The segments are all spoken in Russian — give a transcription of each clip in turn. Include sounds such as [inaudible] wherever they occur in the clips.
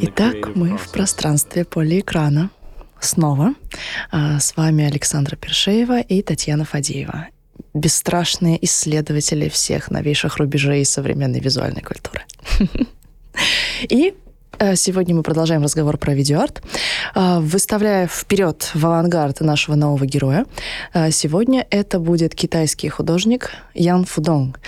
Итак, creative мы в пространстве полеэкрана. Снова. А, С вами Александра Першеева и Татьяна Фадеева. Бесстрашные исследователи всех новейших рубежей современной визуальной культуры. [laughs] И э, сегодня мы продолжаем разговор про видеоарт, э, выставляя вперед в авангард нашего нового героя. Сегодня это будет китайский художник Ян Фудонг.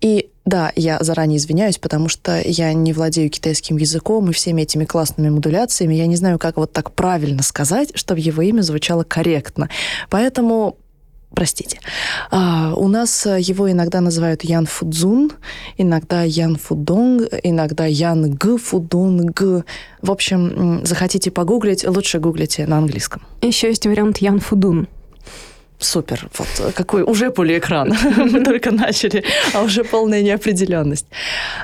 И да, я заранее извиняюсь, потому что я не владею китайским языком и всеми этими классными модуляциями. Я не знаю, как вот так правильно сказать, чтобы его имя звучало корректно. Поэтому Простите. А, у нас э, его иногда называют Ян Фудзун, иногда Ян Фудонг, иногда Ян Г Фудонг. В общем, захотите погуглить, лучше гуглите на английском. Еще есть вариант Ян Фудун. Супер. Вот какой уже полиэкран. [laughs] Мы только начали, а уже полная неопределенность.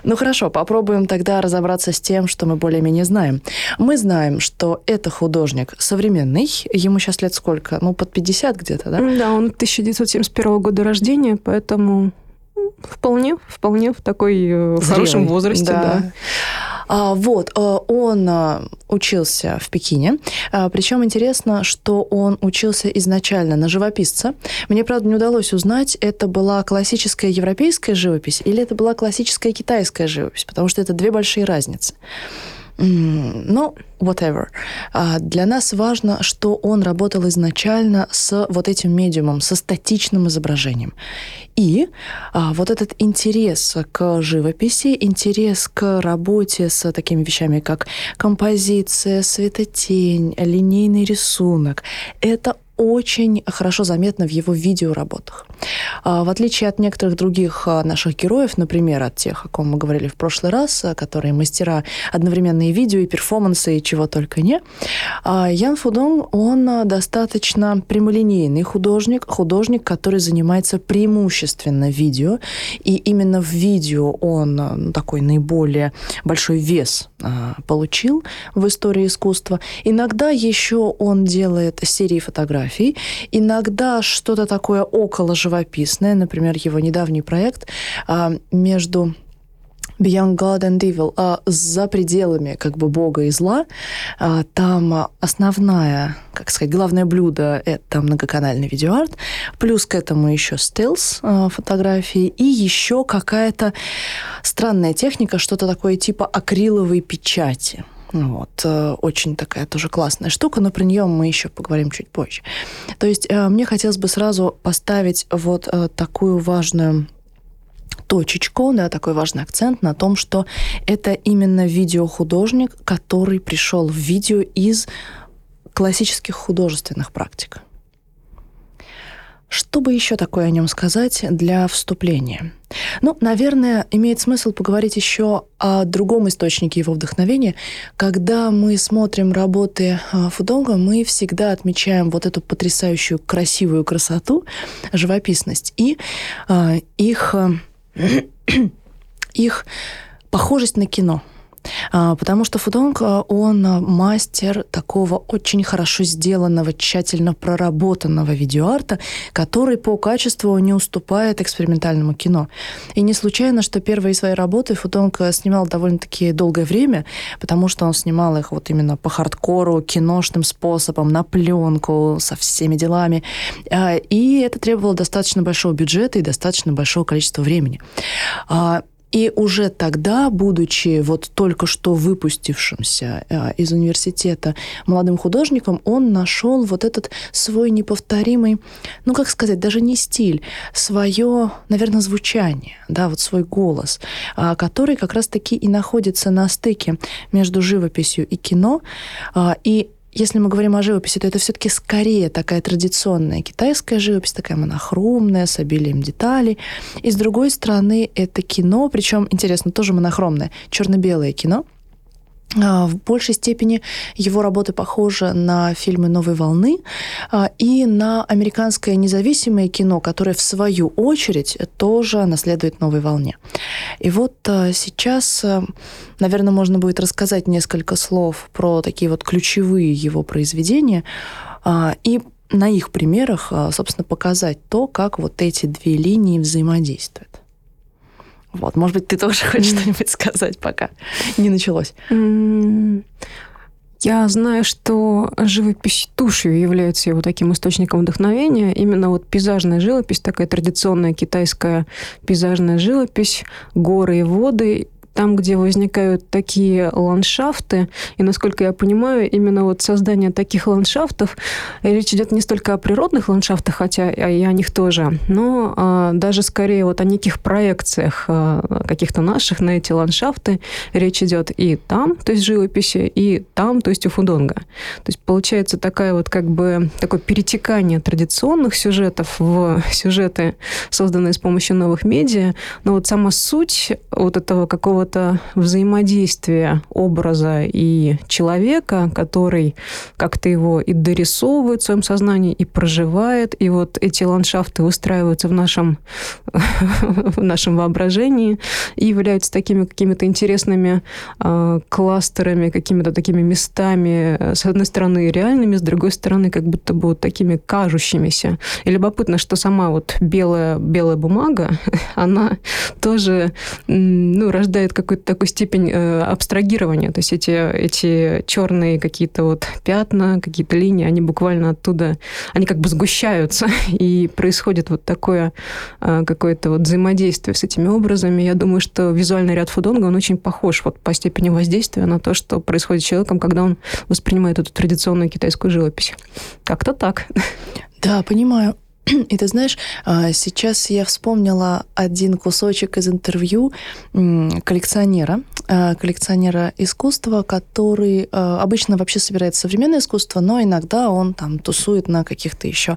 Ну хорошо, попробуем тогда разобраться с тем, что мы более-менее знаем. Мы знаем, что это художник современный. Ему сейчас лет сколько? Ну, под 50 где-то, да? Да, он 1971 года рождения, поэтому вполне, вполне в такой э, в хорошем Зрелый. возрасте, да. А, вот, э, он а, учился в Пекине. А, Причем интересно, что он учился изначально на живописца. Мне, правда, не удалось узнать, это была классическая европейская живопись или это была классическая китайская живопись, потому что это две большие разницы. Ну, whatever. А, Для нас важно, что он работал изначально с вот этим медиумом, со статичным изображением. И а, вот этот интерес к живописи, интерес к работе с такими вещами, как композиция, светотень, линейный рисунок, это очень хорошо заметно в его видеоработах. А, В отличие от некоторых других а, наших героев, например, от тех, о ком мы говорили в прошлый раз, а, которые мастера одновременно и видео, и перформанса, и чего только не, Ян Фудон, он достаточно прямолинейный художник, художник, который занимается преимущественно видео, и именно в видео он ну, такой наиболее большой вес получил в истории искусства. Иногда еще он делает серии фотографий, иногда что-то такое около живописное, например, его недавний проект а, между Beyond God and Evil, а, за пределами как бы Бога и зла, а, там основная, как сказать, главное блюдо — это многоканальный видеоарт, плюс к этому еще стилс а, фотографии и еще какая-то странная техника, что-то такое типа акриловой печати. Вот, э, очень такая тоже классная штука, но про нее мы еще поговорим чуть позже. То есть э, мне хотелось бы сразу поставить вот э, такую важную точечку, да, такой важный акцент на том, что это именно видеохудожник, который пришел в видео из классических художественных практик. Что бы еще такое о нем сказать для вступления? Ну, наверное, имеет смысл поговорить еще о другом источнике его вдохновения. Когда мы смотрим работы а, Фудонга, мы всегда отмечаем вот эту потрясающую красивую красоту, живописность и а, их, а, их похожесть на кино. А, Потому что Фудонг, а, он а, мастер такого очень хорошо сделанного, тщательно проработанного видеоарта, который по качеству не уступает экспериментальному кино. И не случайно, что первые свои работы Фудонг снимал довольно-таки долгое время, потому что он снимал их вот именно по хардкору, киношным способом, на пленку, со всеми делами. И это требовало достаточно большого бюджета и достаточно большого количества времени. И уже тогда, будучи вот только что выпустившимся э, из университета молодым художником, он нашел вот этот свой неповторимый, ну как сказать, даже не стиль, свое, наверное, звучание, да, вот свой голос, а, который как раз-таки и находится на стыке между живописью и кино. А, И если мы говорим о живописи, то это все-таки скорее такая традиционная китайская живопись, такая монохромная, с обилием деталей. И с другой стороны, это кино, причем, интересно, тоже монохромное, черно-белое кино. А, В большей степени его работы похожи на фильмы «Новой волны» а, и на американское независимое кино, которое, в свою очередь, тоже наследует «Новой волне». И вот а, сейчас, наверное, можно будет рассказать несколько слов про такие вот ключевые его произведения и на их примерах, собственно, показать то, как вот эти две линии взаимодействуют. Вот, может быть, ты тоже [laughs] хочешь что-нибудь сказать, пока не началось. Я знаю, что живопись тушью является его таким источником вдохновения. Именно вот пейзажная живопись, такая традиционная китайская пейзажная живопись, горы и воды там, где возникают такие ландшафты, и, насколько я понимаю, именно вот создание таких ландшафтов, речь идет не столько о природных ландшафтах, хотя и о них тоже, но а, даже скорее вот о неких проекциях а, каких-то наших на эти ландшафты речь идет и там, то есть живописи, и там, то есть у Фудонга. То есть получается такая вот как бы такое перетекание традиционных сюжетов в сюжеты, созданные с помощью новых медиа, но вот сама суть вот этого какого какого-то взаимодействия образа и человека, который как-то его и дорисовывает в своем сознании, и проживает, и вот эти ландшафты выстраиваются в нашем, [laughs] в нашем воображении и являются такими какими-то интересными э, кластерами, какими-то такими местами, э, с одной стороны реальными, с другой стороны как будто бы вот такими кажущимися. И любопытно, что сама вот белая, белая бумага, [laughs] она тоже ну, рождает имеет какую-то такую степень э, абстрагирования. То есть эти, эти черные какие-то вот пятна, какие-то линии, они буквально оттуда, они как бы сгущаются, [laughs] и происходит вот такое э, какое-то вот взаимодействие с этими образами. Я думаю, что визуальный ряд Фудонга, он очень похож вот по степени воздействия на то, что происходит с человеком, когда он воспринимает эту традиционную китайскую живопись. Как-то так. Да, понимаю. [clears throat] И ты знаешь, а, сейчас я вспомнила один кусочек из интервью коллекционера, а, коллекционера искусства, который а, обычно вообще собирает современное искусство, но иногда он там тусует на каких-то еще,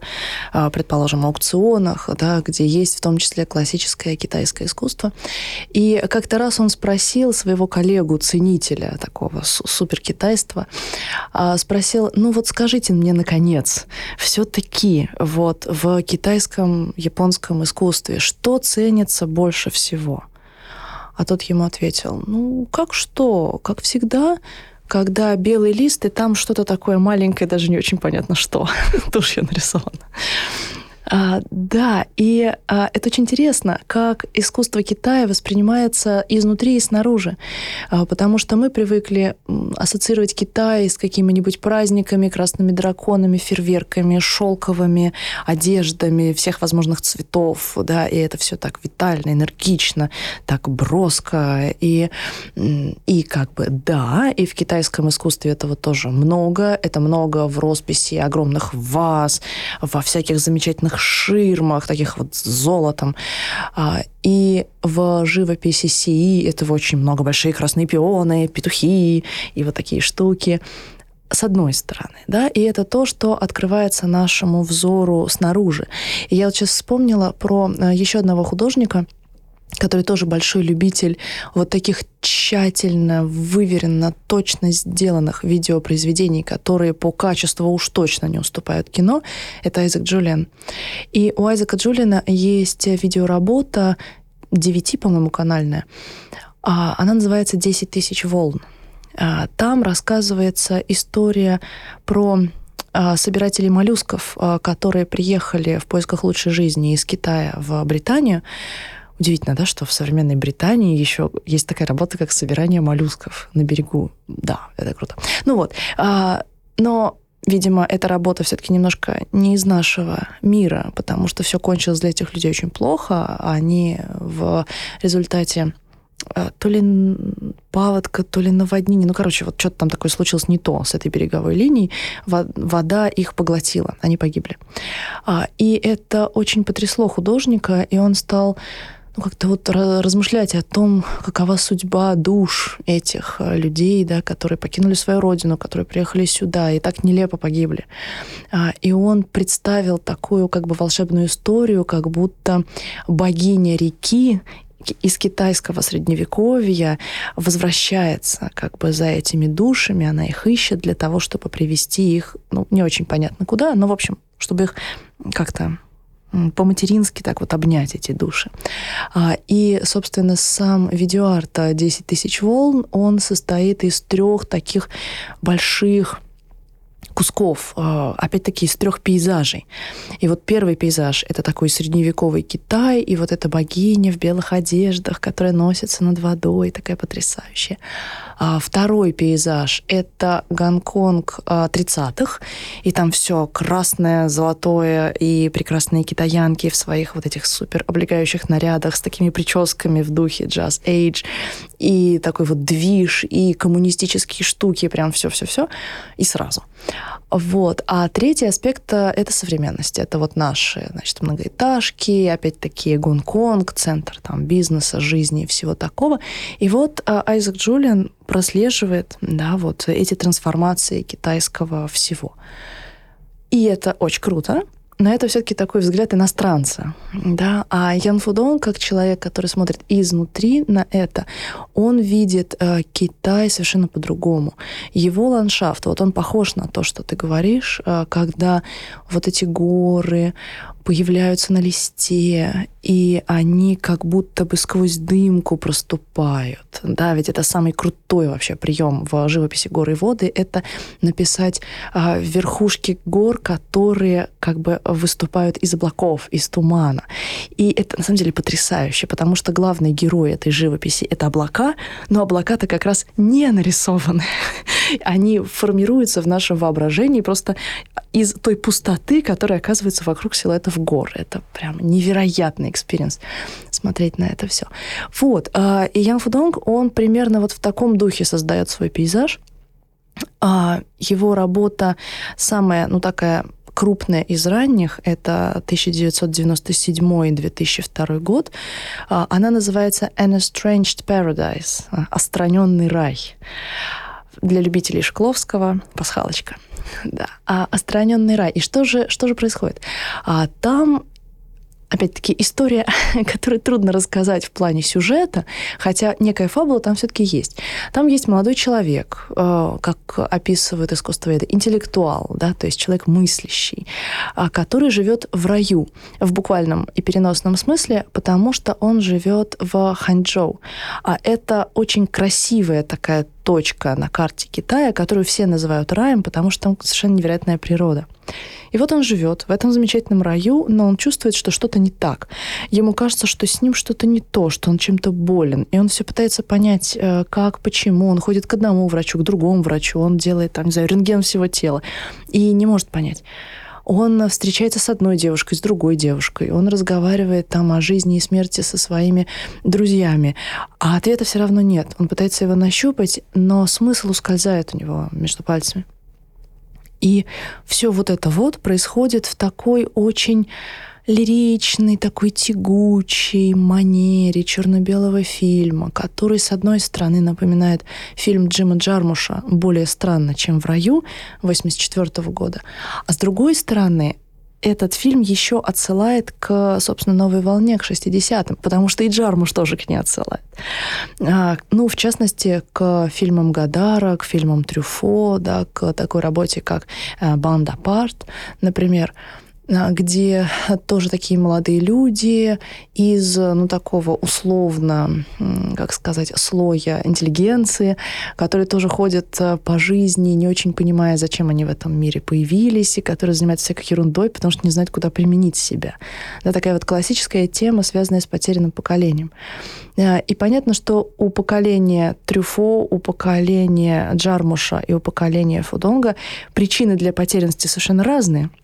предположим, аукционах, да, где есть в том числе классическое китайское искусство. И как-то раз он спросил своего коллегу, ценителя такого суперкитайства, спросил, ну вот скажите мне, наконец, все-таки вот в китайском, японском искусстве? Что ценится больше всего? А тот ему ответил, ну, как что? Как всегда, когда белый лист, и там что-то такое маленькое, даже не очень понятно что. [laughs] Тушью нарисовано. А, да, и а, это очень интересно, как искусство Китая воспринимается изнутри и снаружи, а, потому что мы привыкли ассоциировать Китай с какими-нибудь праздниками, красными драконами, фейерверками, шелковыми одеждами всех возможных цветов, да, и это все так витально, энергично, так броско, и, и как бы да, и в китайском искусстве этого тоже много, это много в росписи огромных ваз, во всяких замечательных таких ширмах, таких вот с золотом. А, и в живописи Сии этого очень много. Большие красные пионы, петухи и вот такие штуки с одной стороны, да, и это то, что открывается нашему взору снаружи. И я вот сейчас вспомнила про э, еще одного художника, который тоже большой любитель вот таких тщательно, выверенно, точно сделанных видеопроизведений, которые по качеству уж точно не уступают кино, это Айзек Джулиан. И у Айзека Джулиана есть видеоработа 9, по-моему, канальная. А, она называется «10 тысяч волн». А, там рассказывается история про а, собирателей моллюсков, которые приехали в поисках лучшей жизни из Китая в Британию, Удивительно, да, что в современной Британии еще есть такая работа, как собирание моллюсков на берегу. Да, это круто. Ну вот, а, но Видимо, эта работа все-таки немножко не из нашего мира, потому что все кончилось для этих людей очень плохо. А они в результате а, то ли паводка, то ли наводнение. Ну, короче, вот что-то там такое случилось не то с этой береговой линией. Вода их поглотила, они погибли. А, и это очень потрясло художника, и он стал ну, как-то вот размышлять о том, какова судьба душ этих э, людей, да, которые покинули свою родину, которые приехали сюда и так нелепо погибли. А, и он представил такую как бы волшебную историю, как будто богиня реки из китайского средневековья возвращается как бы за этими душами, она их ищет для того, чтобы привести их, ну, не очень понятно куда, но, в общем, чтобы их как-то по-матерински так вот обнять эти души. А, и, собственно, сам видеоарт «10 тысяч волн», он состоит из трех таких больших кусков, э, опять-таки, из трех пейзажей. И вот первый пейзаж — это такой средневековый Китай, и вот эта богиня в белых одеждах, которая носится над водой, такая потрясающая. А второй пейзаж — это Гонконг 30-х, э, и там все красное, золотое, и прекрасные китаянки в своих вот этих супер облегающих нарядах с такими прическами в духе джаз эйдж, и такой вот движ, и коммунистические штуки, прям все-все-все, и сразу. Вот. А третий аспект э, — это современность. Это вот наши, значит, многоэтажки, опять-таки Гонконг, центр там бизнеса, жизни и всего такого. И вот э, Айзек Джулиан прослеживает, да, вот эти трансформации китайского всего. И это очень круто, но это все-таки такой взгляд иностранца, да. А Ян Фудон, как человек, который смотрит изнутри на это, он видит э, Китай совершенно по-другому. Его ландшафт, вот он похож на то, что ты говоришь, э, когда вот эти горы, появляются на листе, и они как будто бы сквозь дымку проступают. Да, ведь это самый крутой вообще прием в живописи горы и воды, это написать а, верхушки гор, которые как бы выступают из облаков, из тумана. И это на самом деле потрясающе, потому что главный герой этой живописи — это облака, но облака-то как раз не нарисованы. [laughs] Они формируются в нашем воображении просто из той пустоты, которая оказывается вокруг силуэтов гор. Это прям невероятный experience смотреть на это все. Вот. А, и Ян Фудонг, он примерно вот в таком духе создает свой пейзаж. А, его работа самая, ну, такая крупная из ранних, это 1997-2002 год. А, она называется An Estranged Paradise, «Остраненный рай». Для любителей Шкловского пасхалочка. [laughs] Да. А «Остраненный рай». И что же, что же происходит? А, там опять-таки, история, [laughs] которую трудно рассказать в плане сюжета, хотя некая фабула там все-таки есть. Там есть молодой человек, э, как описывают искусствоведы, интеллектуал, да, то есть человек мыслящий, э, который живет в раю, в буквальном и переносном смысле, потому что он живет в Ханчжоу. А это очень красивая такая точка на карте Китая, которую все называют раем, потому что там совершенно невероятная природа. И вот он живет в этом замечательном раю, но он чувствует, что что-то не так. Ему кажется, что с ним что-то не то, что он чем-то болен. И он все пытается понять, э, как, почему. Он ходит к одному врачу, к другому врачу, он делает, там, не знаю, рентген всего тела. И не может понять. Он встречается с одной девушкой, с другой девушкой. Он разговаривает там о жизни и смерти со своими друзьями. А ответа все равно нет. Он пытается его нащупать, но смысл ускользает у него между пальцами. И все вот это вот происходит в такой очень лиричной, такой тягучей манере черно-белого фильма, который, с одной стороны, напоминает фильм Джима Джармуша «Более странно, чем в раю» 1984 года, а с другой стороны, этот фильм еще отсылает к, собственно, новой волне, к 60-м, потому что и Джармуш тоже к ней отсылает. А, ну, в частности, к фильмам Гадара, к фильмам Трюфо, да, к такой работе, как «Банда Апарт», например. А, где тоже такие молодые люди из, ну, такого условно, как сказать, слоя интеллигенции, которые тоже ходят э, по жизни, не очень понимая, зачем они в этом мире появились, и которые занимаются всякой ерундой, потому что не знают, куда применить себя. Да, такая вот классическая тема, связанная с потерянным поколением. Э, и понятно, что у поколения Трюфо, у поколения Джармуша и у поколения Фудонга причины для потерянности совершенно разные –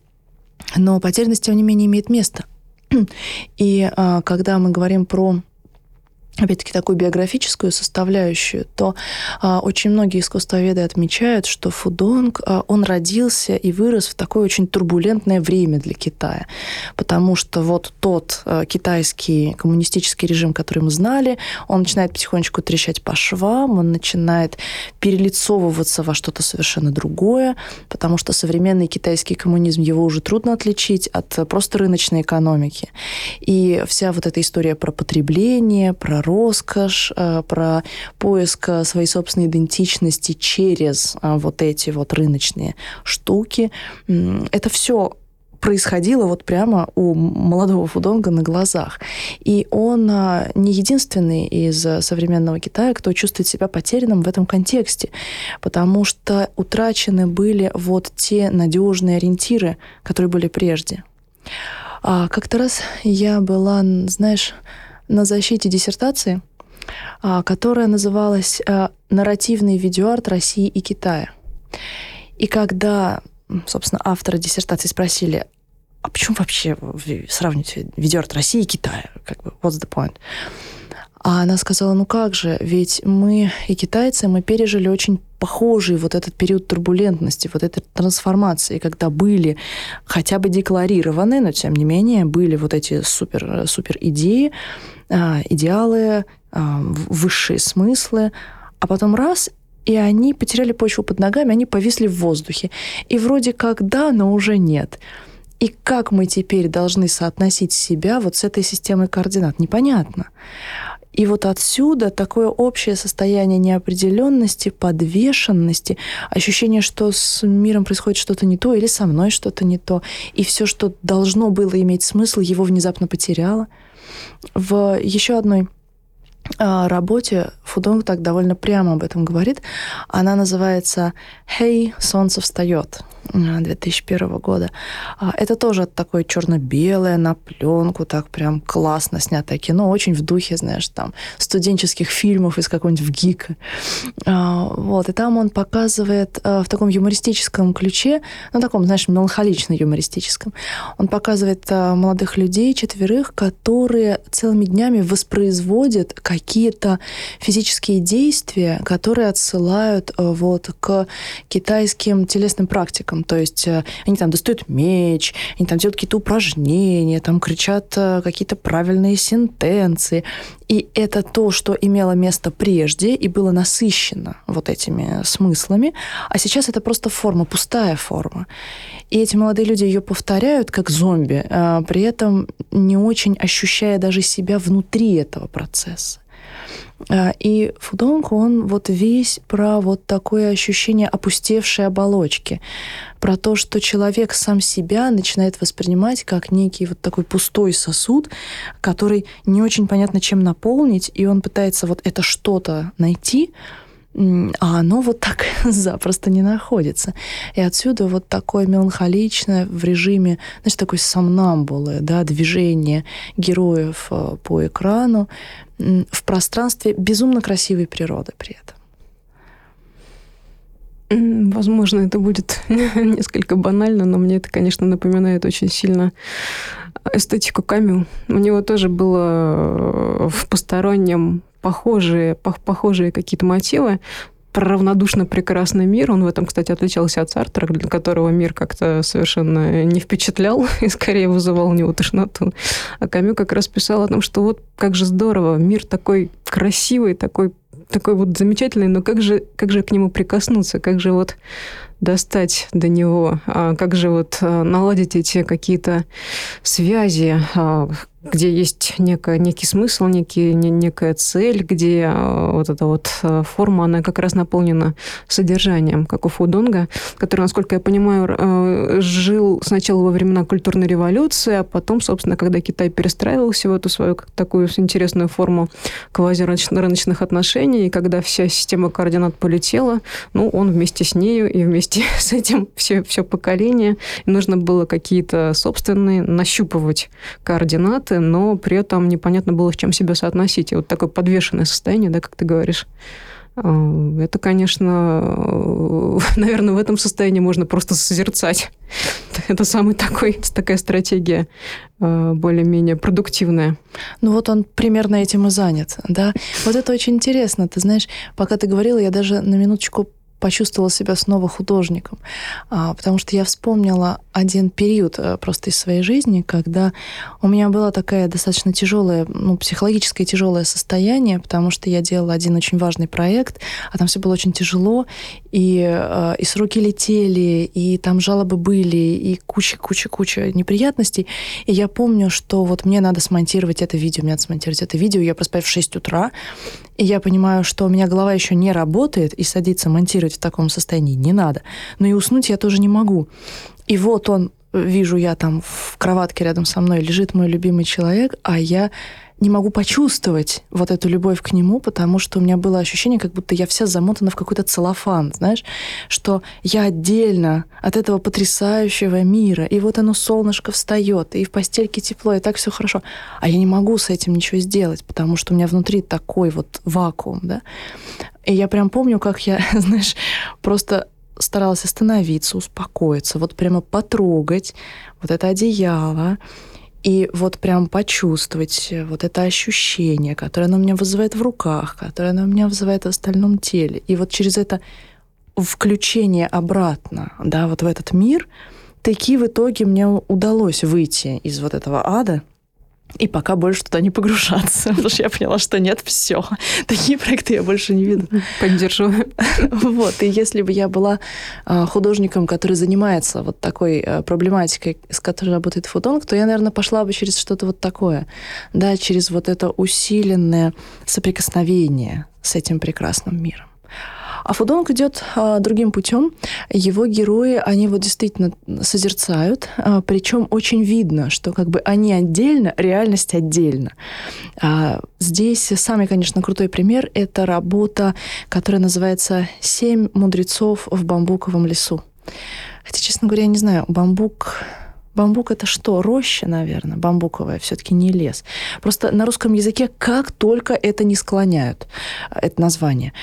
но потерянность, тем не менее, имеет место. [clears throat] И а, когда мы говорим про опять-таки, такую биографическую составляющую, то а, очень многие искусствоведы отмечают, что Фудонг, а, он родился и вырос в такое очень турбулентное время для Китая, потому что вот тот а, китайский коммунистический режим, который мы знали, он начинает потихонечку трещать по швам, он начинает перелицовываться во что-то совершенно другое, потому что современный китайский коммунизм, его уже трудно отличить от просто рыночной экономики. И вся вот эта история про потребление, про роскошь, э, про поиск э, своей собственной идентичности через э, вот эти вот рыночные штуки. Это все происходило вот прямо у молодого Фудонга на глазах. И он не единственный из современного Китая, кто чувствует себя потерянным в этом контексте, потому что утрачены были вот те надежные ориентиры, которые были прежде. А как-то раз я была, знаешь, на защите диссертации, а, которая называлась а, «Нарративный видеоарт России и Китая». И когда, собственно, авторы диссертации спросили, а почему вообще сравнивать видеоарт России и Китая? Как бы, what's the point? А она сказала, ну как же, ведь мы и китайцы, мы пережили очень похожий вот этот период турбулентности, вот этой трансформации, когда были хотя бы декларированы, но тем не менее были вот эти супер, супер идеи, а, идеалы, а, высшие смыслы, а потом раз, и они потеряли почву под ногами, они повисли в воздухе. И вроде как да, но уже нет. И как мы теперь должны соотносить себя вот с этой системой координат, непонятно. И вот отсюда такое общее состояние неопределенности, подвешенности, ощущение, что с миром происходит что-то не то или со мной что-то не то. И все, что должно было иметь смысл, его внезапно потеряло. В еще одной а, работе Фудонг так довольно прямо об этом говорит. Она называется «Хей, солнце встает». 2001 года. А, это тоже такое черно-белое на пленку, так прям классно снятое кино, очень в духе, знаешь, там студенческих фильмов из какого-нибудь ГИКа. А, вот, и там он показывает а, в таком юмористическом ключе, ну, таком, знаешь, меланхолично-юмористическом, он показывает молодых людей, четверых, которые целыми днями воспроизводят какие-то физические действия, которые отсылают вот к китайским телесным практикам то есть э, они там достают меч, они там делают какие-то упражнения, там кричат э, какие-то правильные сентенции. И это то, что имело место прежде и было насыщено вот этими смыслами, а сейчас это просто форма, пустая форма. И эти молодые люди ее повторяют как зомби, а при этом не очень ощущая даже себя внутри этого процесса. А, и Фудонг, он вот весь про вот такое ощущение опустевшей оболочки, про то, что человек сам себя начинает воспринимать как некий вот такой пустой сосуд, который не очень понятно чем наполнить, и он пытается вот это что-то найти, а оно вот так [laughs] запросто не находится. И отсюда вот такое меланхоличное в режиме, значит, такой сомнамбулы, да, движение героев э, по экрану в пространстве безумно красивой природы при этом. Возможно, это будет [laughs] несколько банально, но мне это, конечно, напоминает очень сильно эстетику Камю. У него тоже было в постороннем похожие, похожие какие-то мотивы, про равнодушно прекрасный мир. Он в этом, кстати, отличался от Сартра, для которого мир как-то совершенно не впечатлял [laughs] и скорее вызывал у него тошноту. А Камю как раз писал о том, что вот как же здорово, мир такой красивый, такой такой вот замечательный, но как же, как же к нему прикоснуться, как же вот достать до него, а как же вот а, наладить эти какие-то связи, а, где есть некая, некий смысл, некий, не, некая цель, где э, вот эта вот э, форма, она как раз наполнена содержанием, как у Фудонга, который, насколько я понимаю, э, жил сначала во времена культурной революции, а потом, собственно, когда Китай перестраивался в эту свою такую интересную форму квазирыночных отношений, и когда вся система координат полетела, ну, он вместе с нею и вместе [laughs] с этим все, все поколение, нужно было какие-то собственные нащупывать координаты, контакты, но при этом непонятно было, с чем себя соотносить. И вот такое подвешенное состояние, да, как ты говоришь. А, это, конечно, [laughs] наверное, в этом состоянии можно просто созерцать. [laughs] Это самый такой, такая стратегия а, более-менее продуктивная. Ну вот он примерно этим и занят, да. Вот это очень интересно. Ты знаешь, пока ты говорила, я даже на минуточку почувствовала себя снова художником, а, потому что я вспомнила один период э, просто из своей жизни, когда у меня было такое достаточно тяжелое, ну, психологическое тяжелое состояние, потому что я делала один очень важный проект, а там все было очень тяжело, и, э, и сроки летели, и там жалобы были, и куча-куча-куча неприятностей. И я помню, что вот мне надо смонтировать это видео, мне надо смонтировать это видео, я проспаю в 6 утра, и я понимаю, что у меня голова еще не работает, и садиться монтировать в таком состоянии не надо. Но и уснуть я тоже не могу. И вот он вижу я там в кроватке рядом со мной лежит мой любимый человек, а я не могу почувствовать вот эту любовь к нему, потому что у меня было ощущение, как будто я вся замотана в какой-то целлофан, знаешь, что я отдельно от этого потрясающего мира, и вот оно солнышко встает, и в постельке тепло, и так все хорошо. А я не могу с этим ничего сделать, потому что у меня внутри такой вот вакуум, да. И я прям помню, как я, [laughs] знаешь, просто старалась остановиться, успокоиться, вот прямо потрогать вот это одеяло, и вот прям почувствовать вот это ощущение, которое оно у меня вызывает в руках, которое оно у меня вызывает в остальном теле. И вот через это включение обратно, да, вот в этот мир, таки в итоге мне удалось выйти из вот этого ада, и пока больше туда не погружаться, [laughs] потому что я поняла, что нет, все. Такие проекты я больше не виду. [laughs] Поддержу. [laughs] Вот, и если бы я была а, художником, который занимается вот такой а, проблематикой, с которой работает фотонг, то я, наверное, пошла бы через что-то вот такое, да, через вот это усиленное соприкосновение с этим прекрасным миром. А Фудонг идет а, другим путем. Его герои, они вот действительно созерцают, а, причем очень видно, что как бы они отдельно, реальность отдельно. А, здесь самый, конечно, крутой пример — это работа, которая называется «Семь мудрецов в бамбуковом лесу». Хотя, честно говоря, я не знаю, бамбук Бамбук это что? Роща, наверное, бамбуковая, все-таки не лес. Просто на русском языке как только это не склоняют, это название.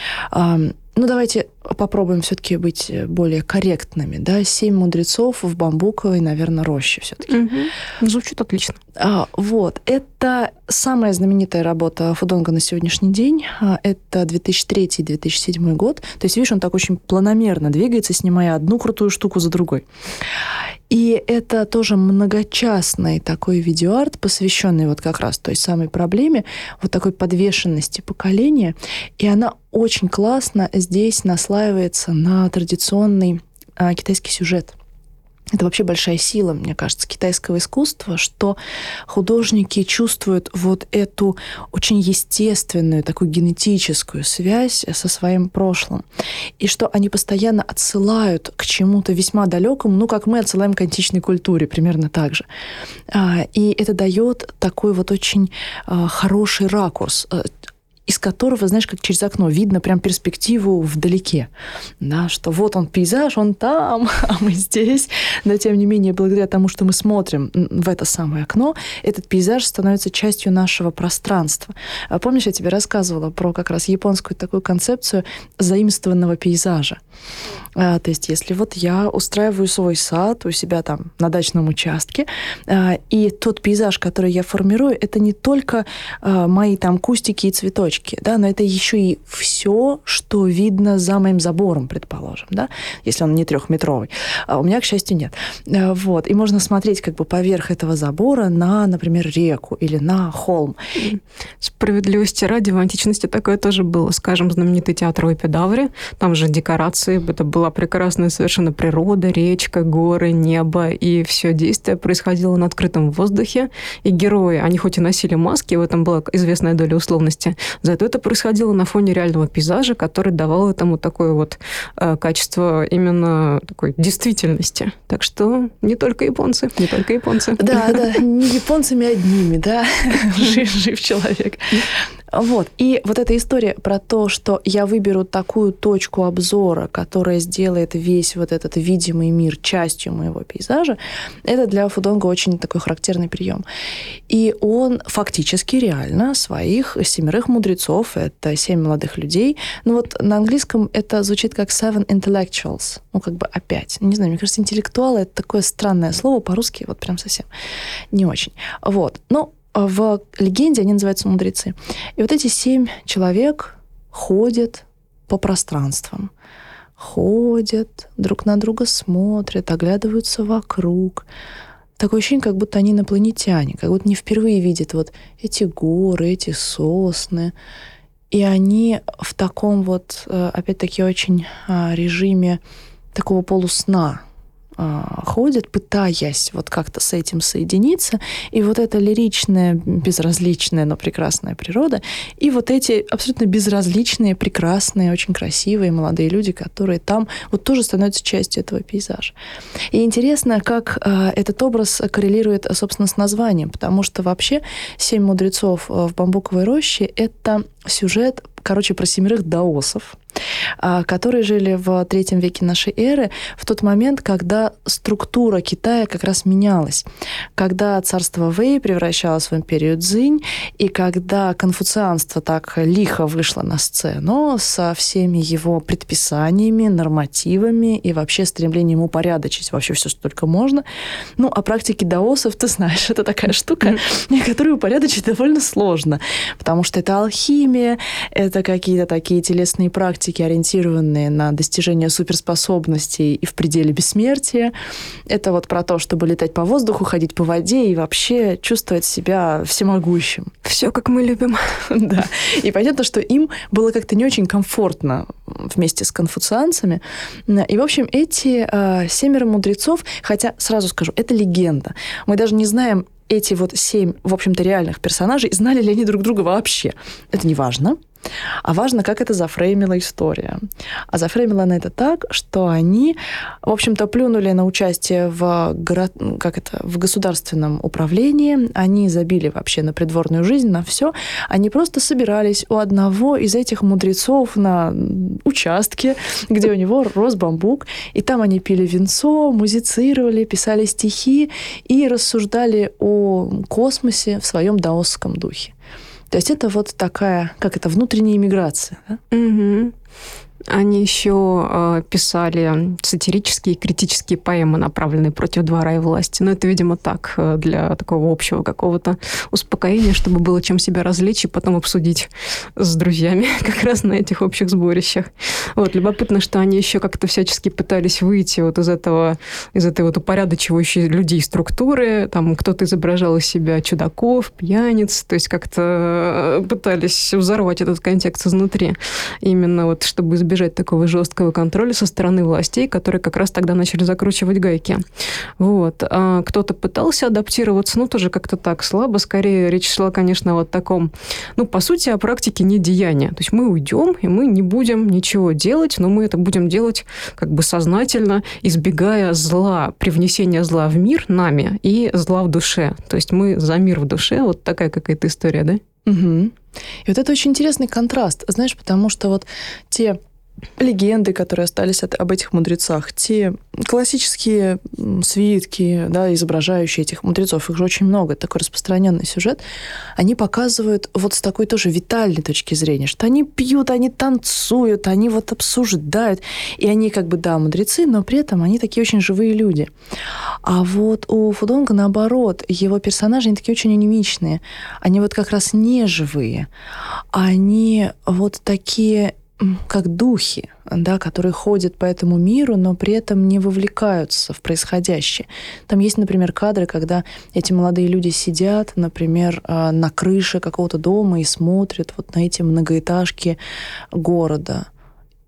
Ну, давайте попробуем все-таки быть более корректными. Да? Семь мудрецов в бамбуковой, наверное, роще все-таки. Угу. Звучит отлично. А, вот. Это самая знаменитая работа Фудонга на сегодняшний день. А, это 2003-2007 год. То есть, видишь, он так очень планомерно двигается, снимая одну крутую штуку за другой. И это тоже многочастный такой видеоарт, посвященный вот как раз той самой проблеме, вот такой подвешенности поколения. И она очень классно здесь наслаивается на традиционный а, китайский сюжет. Это вообще большая сила, мне кажется, китайского искусства, что художники чувствуют вот эту очень естественную, такую генетическую связь со своим прошлым. И что они постоянно отсылают к чему-то весьма далекому, ну, как мы отсылаем к античной культуре, примерно так же. А, и это дает такой вот очень а, хороший ракурс э, из которого, знаешь, как через окно видно прям перспективу вдалеке, да, что вот он пейзаж, он там, [laughs] а мы здесь, но тем не менее, благодаря тому, что мы смотрим в это самое окно, этот пейзаж становится частью нашего пространства. А помнишь, я тебе рассказывала про как раз японскую такую концепцию заимствованного пейзажа. А, то есть, если вот я устраиваю свой сад у себя там на дачном участке, а, и тот пейзаж, который я формирую, это не только мои там кустики и цветочки, точки, да, но это еще и все, что видно за моим забором, предположим, да, если он не трехметровый. А у меня, к счастью, нет. Э, вот. И можно смотреть как бы поверх этого забора на, например, реку или на холм. Справедливости ради, в античности такое тоже было. Скажем, знаменитый театр в Эпидавре, там же декорации, это была прекрасная совершенно природа, речка, горы, небо, и все действие происходило на открытом воздухе, и герои, они хоть и носили маски, в этом была известная доля условности, Зато это происходило на фоне реального пейзажа, который давал этому такое вот э, качество именно такой действительности. Так что не только японцы, не только японцы. Да, да, не японцами одними, да, [laughs] жив, жив человек. Вот. И вот эта история про то, что я выберу такую точку обзора, которая сделает весь вот этот видимый мир частью моего пейзажа, это для Фудонга очень такой характерный прием. И он фактически реально своих семерых мудрецов, это семь молодых людей, ну вот на английском это звучит как seven intellectuals, ну как бы опять. Не знаю, мне кажется, интеллектуалы — это такое странное слово, по-русски вот прям совсем не очень. Вот. Но а в легенде они называются мудрецы. И вот эти семь человек ходят по пространствам. Ходят, друг на друга смотрят, оглядываются вокруг. Такое ощущение, как будто они инопланетяне, как будто не впервые видят вот эти горы, эти сосны. И они в таком вот, э, опять-таки, очень а, режиме такого полусна, а, ходит, пытаясь вот как-то с этим соединиться. И вот эта лиричная, безразличная, но прекрасная природа, и вот эти абсолютно безразличные, прекрасные, очень красивые молодые люди, которые там вот тоже становятся частью этого пейзажа. И интересно, как э, этот образ коррелирует, собственно, с названием, потому что вообще «Семь мудрецов в бамбуковой роще» — это сюжет, короче, про семерых даосов, а, которые жили в третьем веке нашей эры, в тот момент, когда структура Китая как раз менялась, когда царство Вэй превращалось в империю Цзинь, и когда конфуцианство так лихо вышло на сцену со всеми его предписаниями, нормативами и вообще стремлением упорядочить вообще все, что только можно. Ну, а практики даосов, ты знаешь, это такая штука, [laughs] которую упорядочить довольно сложно, потому что это алхимия, это какие-то такие телесные практики, практики, ориентированные на достижение суперспособностей и в пределе бессмертия. Это вот про то, чтобы летать по воздуху, ходить по воде и вообще чувствовать себя всемогущим. Все, как мы любим. [laughs] Да. И понятно, что им было как-то не очень комфортно вместе с конфуцианцами. И, в общем, эти э, семеро мудрецов, хотя, сразу скажу, это легенда. Мы даже не знаем, эти вот семь, в общем-то, реальных персонажей, знали ли они друг друга вообще. Это не важно. А важно, как это зафреймила история. А зафреймила она это так, что они, в общем-то, плюнули на участие в, город... как это, в государственном управлении, они забили вообще на придворную жизнь, на все. Они просто собирались у одного из этих мудрецов на участке, где у него рос бамбук, и там они пили винцо, музицировали, писали стихи и рассуждали о космосе в своем даосском духе. То есть это вот такая, как это, внутренняя иммиграция. Да? Угу. Они еще э, писали сатирические и критические поэмы, направленные против двора и власти. Но это, видимо, так, э, для такого общего какого-то успокоения, чтобы было чем себя развлечь и потом обсудить с друзьями [laughs] как раз на этих общих сборищах. Вот, любопытно, что они еще как-то всячески пытались выйти вот из этого, из этой вот упорядочивающей людей структуры. Там кто-то изображал из себя чудаков, пьяниц, то есть как-то э, пытались взорвать этот контекст изнутри. Именно вот чтобы избежать избежать такого жесткого контроля со стороны властей, которые как раз тогда начали закручивать гайки. Вот. А кто-то пытался адаптироваться, ну, тоже как-то так слабо. Скорее, речь шла, конечно, о таком, ну, по сути, о практике недеяния. То есть мы уйдем, и мы не будем ничего делать, но мы это будем делать как бы сознательно, избегая зла, привнесения зла в мир нами и зла в душе. То есть мы за мир в душе. Вот такая какая-то история, да? Угу. И вот это очень интересный контраст, знаешь, потому что вот те легенды, которые остались от, об этих мудрецах, те классические свитки, да, изображающие этих мудрецов, их же очень много, такой распространенный сюжет, они показывают вот с такой тоже витальной точки зрения, что они пьют, они танцуют, они вот обсуждают, и они как бы, да, мудрецы, но при этом они такие очень живые люди. А вот у Фудонга наоборот, его персонажи, они такие очень анимичные, они вот как раз не живые, они вот такие как духи, да, которые ходят по этому миру, но при этом не вовлекаются в происходящее. Там есть, например, кадры, когда эти молодые люди сидят, например, а, на крыше какого-то дома и смотрят вот на эти многоэтажки города.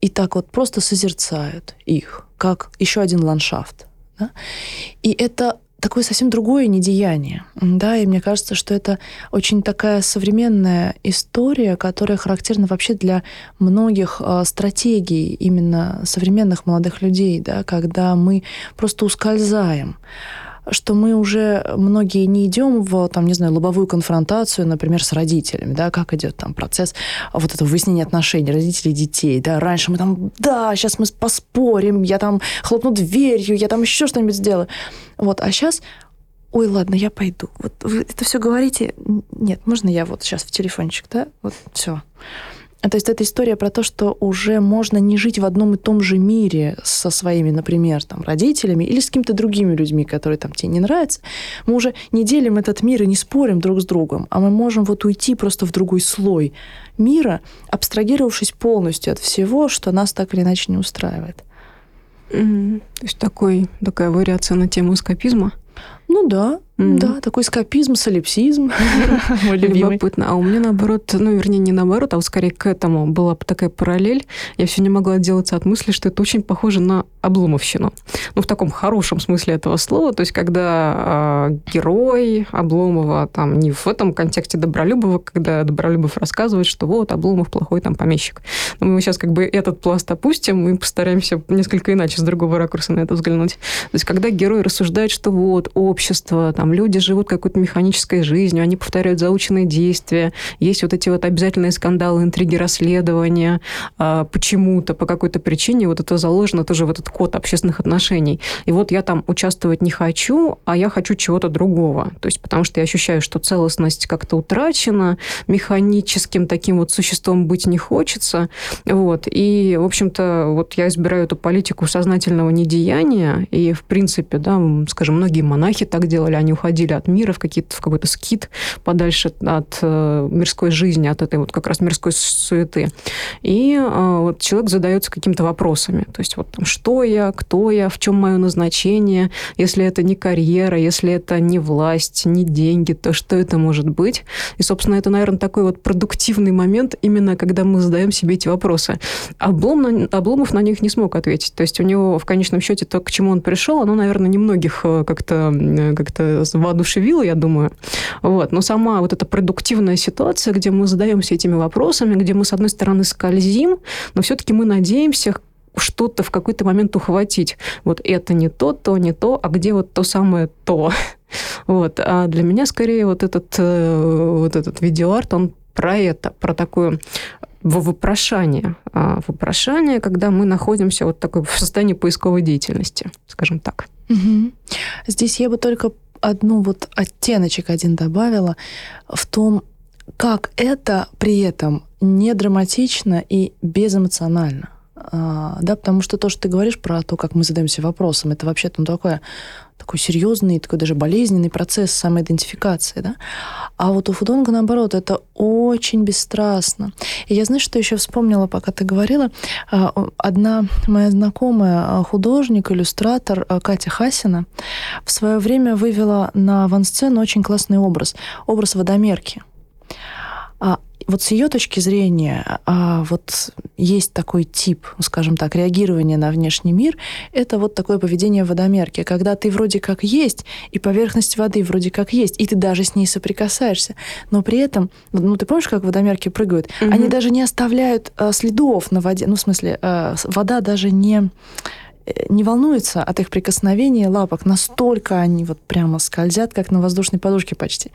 И так вот просто созерцают их, как еще один ландшафт. Да? И это такое совсем другое недеяние. Да, и мне кажется, что это очень такая современная история, которая характерна вообще для многих э, стратегий именно современных молодых людей, да, когда мы просто ускользаем что мы уже многие не идем в, там, не знаю, лобовую конфронтацию, например, с родителями, да, как идет там процесс вот этого выяснения отношений родителей и детей, да, раньше мы там, да, сейчас мы поспорим, я там хлопну дверью, я там еще что-нибудь сделаю, вот, а сейчас ой, ладно, я пойду. Вот вы это все говорите. Нет, можно я вот сейчас в телефончик, да? Вот все. То есть это история про то, что уже можно не жить в одном и том же мире со своими, например, там, родителями или с какими-то другими людьми, которые там тебе не нравятся. Мы уже не делим этот мир и не спорим друг с другом, а мы можем вот уйти просто в другой слой мира, абстрагировавшись полностью от всего, что нас так или иначе не устраивает. Mm-hmm. То есть такой, такая вариация на тему эскапизма? Ну да, mm-hmm. да, такой скопизм, солипсизм. [laughs] Любопытно. А у меня наоборот, ну, вернее, не наоборот, а вот скорее к этому была такая параллель. Я все не могла отделаться от мысли, что это очень похоже на Обломовщину. Ну, в таком хорошем смысле этого слова. То есть, когда э, герой Обломова, там, не в этом контексте Добролюбова, когда Добролюбов рассказывает, что вот, Обломов плохой там помещик. Но мы сейчас как бы этот пласт опустим и постараемся несколько иначе, с другого ракурса на это взглянуть. То есть, когда герой рассуждает, что вот, общество, там, люди живут какой-то механической жизнью, они повторяют заученные действия, есть вот эти вот обязательные скандалы, интриги, расследования, а, почему-то, по какой-то причине вот это заложено тоже в этот код общественных отношений. И вот я там участвовать не хочу, а я хочу чего-то другого. То есть потому что я ощущаю, что целостность как-то утрачена, механическим таким вот существом быть не хочется. Вот. И, в общем-то, вот я избираю эту политику сознательного недеяния, и, в принципе, да, скажем, многие монахи так делали, они уходили от мира в, какие-то, в какой-то скит подальше от э, мирской жизни, от этой вот как раз мирской суеты. И э, вот человек задается какими-то вопросами. То есть вот там, что я, кто я, в чем мое назначение, если это не карьера, если это не власть, не деньги, то что это может быть? И, собственно, это, наверное, такой вот продуктивный момент, именно когда мы задаем себе эти вопросы. Облом, Обломов на них не смог ответить. То есть у него в конечном счете то, к чему он пришел, оно, наверное, немногих э, как-то как воодушевило, я думаю. Вот. Но сама вот эта продуктивная ситуация, где мы задаемся этими вопросами, где мы, с одной стороны, скользим, но все-таки мы надеемся что-то в какой-то момент ухватить. Вот это не то, то не то, а где вот то самое то. [laughs] Вот. А для меня скорее вот этот, э, вот этот видеоарт, он про это, про такое вопрошание. А, вопрошание, когда мы находимся вот такой в состоянии поисковой деятельности, скажем так. Угу. Здесь я бы только одну вот оттеночек один добавила в том, как это при этом не драматично и безэмоционально. А, да, потому что то, что ты говоришь про то, как мы задаемся вопросом, это вообще-то ну, такое, такой серьезный, такой даже болезненный процесс самоидентификации, да. А вот у Фудонга, наоборот, это очень бесстрастно. И я, знаешь, что еще вспомнила, пока ты говорила? А, одна моя знакомая а, художник, иллюстратор Катя Хасина в свое время вывела на авансцену очень классный образ. Образ водомерки вот с ее точки зрения, а, вот есть такой тип, скажем так, реагирования на внешний мир, это вот такое поведение водомерки, когда ты вроде как есть, и поверхность воды вроде как есть, и ты даже с ней соприкасаешься, но при этом, ну ты помнишь, как водомерки прыгают? Угу. Они даже не оставляют а, следов на воде, ну в смысле, а, вода даже не не волнуется от их прикосновения лапок, настолько они вот прямо скользят, как на воздушной подушке почти.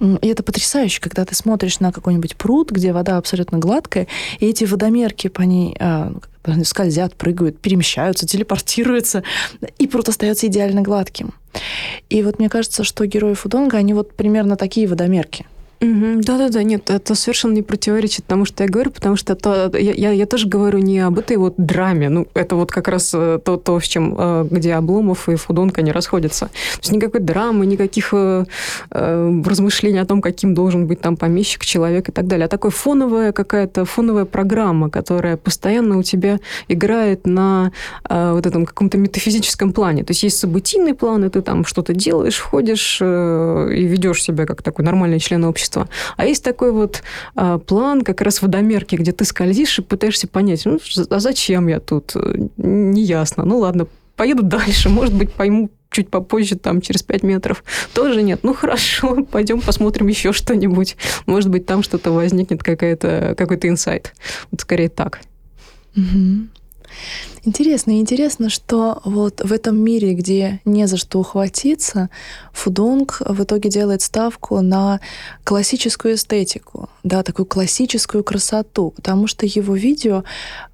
И это потрясающе, когда ты смотришь на какой-нибудь пруд, где вода абсолютно гладкая, и эти водомерки по ней а, скользят, прыгают, перемещаются, телепортируются, и пруд остается идеально гладким. И вот мне кажется, что герои Фудонга, они вот примерно такие водомерки. Да-да-да, нет, это совершенно не противоречит тому, что я говорю, потому что то, я, я, я тоже говорю не об этой вот драме, ну, это вот как раз э, то, то в чем, э, где Обломов и Фудонка не расходятся. То есть никакой драмы, никаких э, э, размышлений о том, каким должен быть там помещик, человек и так далее, а такой фоновая какая-то, фоновая программа, которая постоянно у тебя играет на э, вот этом каком-то метафизическом плане. То есть есть событийный план, и ты там что-то делаешь, входишь э, и ведешь себя как такой нормальный член общества, общества. А есть такой вот а, план как раз водомерки, где ты скользишь и пытаешься понять, ну, а зачем я тут? Неясно. Ну, ладно, поеду [laughs] дальше, может быть, пойму чуть попозже, там, через пять метров. Тоже нет. Ну, [laughs] хорошо, пойдем посмотрим еще что-нибудь. Может быть, там что-то возникнет, какая-то, какой-то инсайт. Вот скорее так. Угу. Интересно, интересно, что вот в этом мире, где не за что ухватиться, Фудонг в итоге делает ставку на классическую эстетику, да, такую классическую красоту, потому что его видео,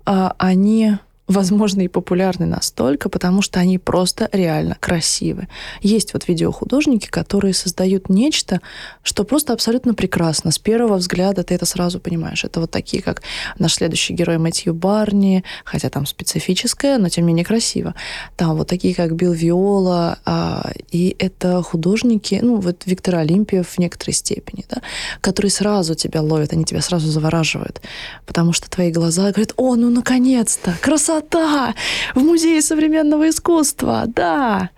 а, они возможно, и популярны настолько, потому что они просто реально красивы. Есть вот видеохудожники, которые создают нечто, что просто абсолютно прекрасно. С первого взгляда ты это сразу понимаешь. Это вот такие, как наш следующий герой Мэтью Барни, хотя там специфическое, но тем не менее красиво. Там вот такие, как Билл Виола, а, и это художники, ну вот Виктор Олимпиев в некоторой степени, да, которые сразу тебя ловят, они тебя сразу завораживают, потому что твои глаза говорят, о, ну наконец-то, красота! Красота! В Музее современного искусства, да.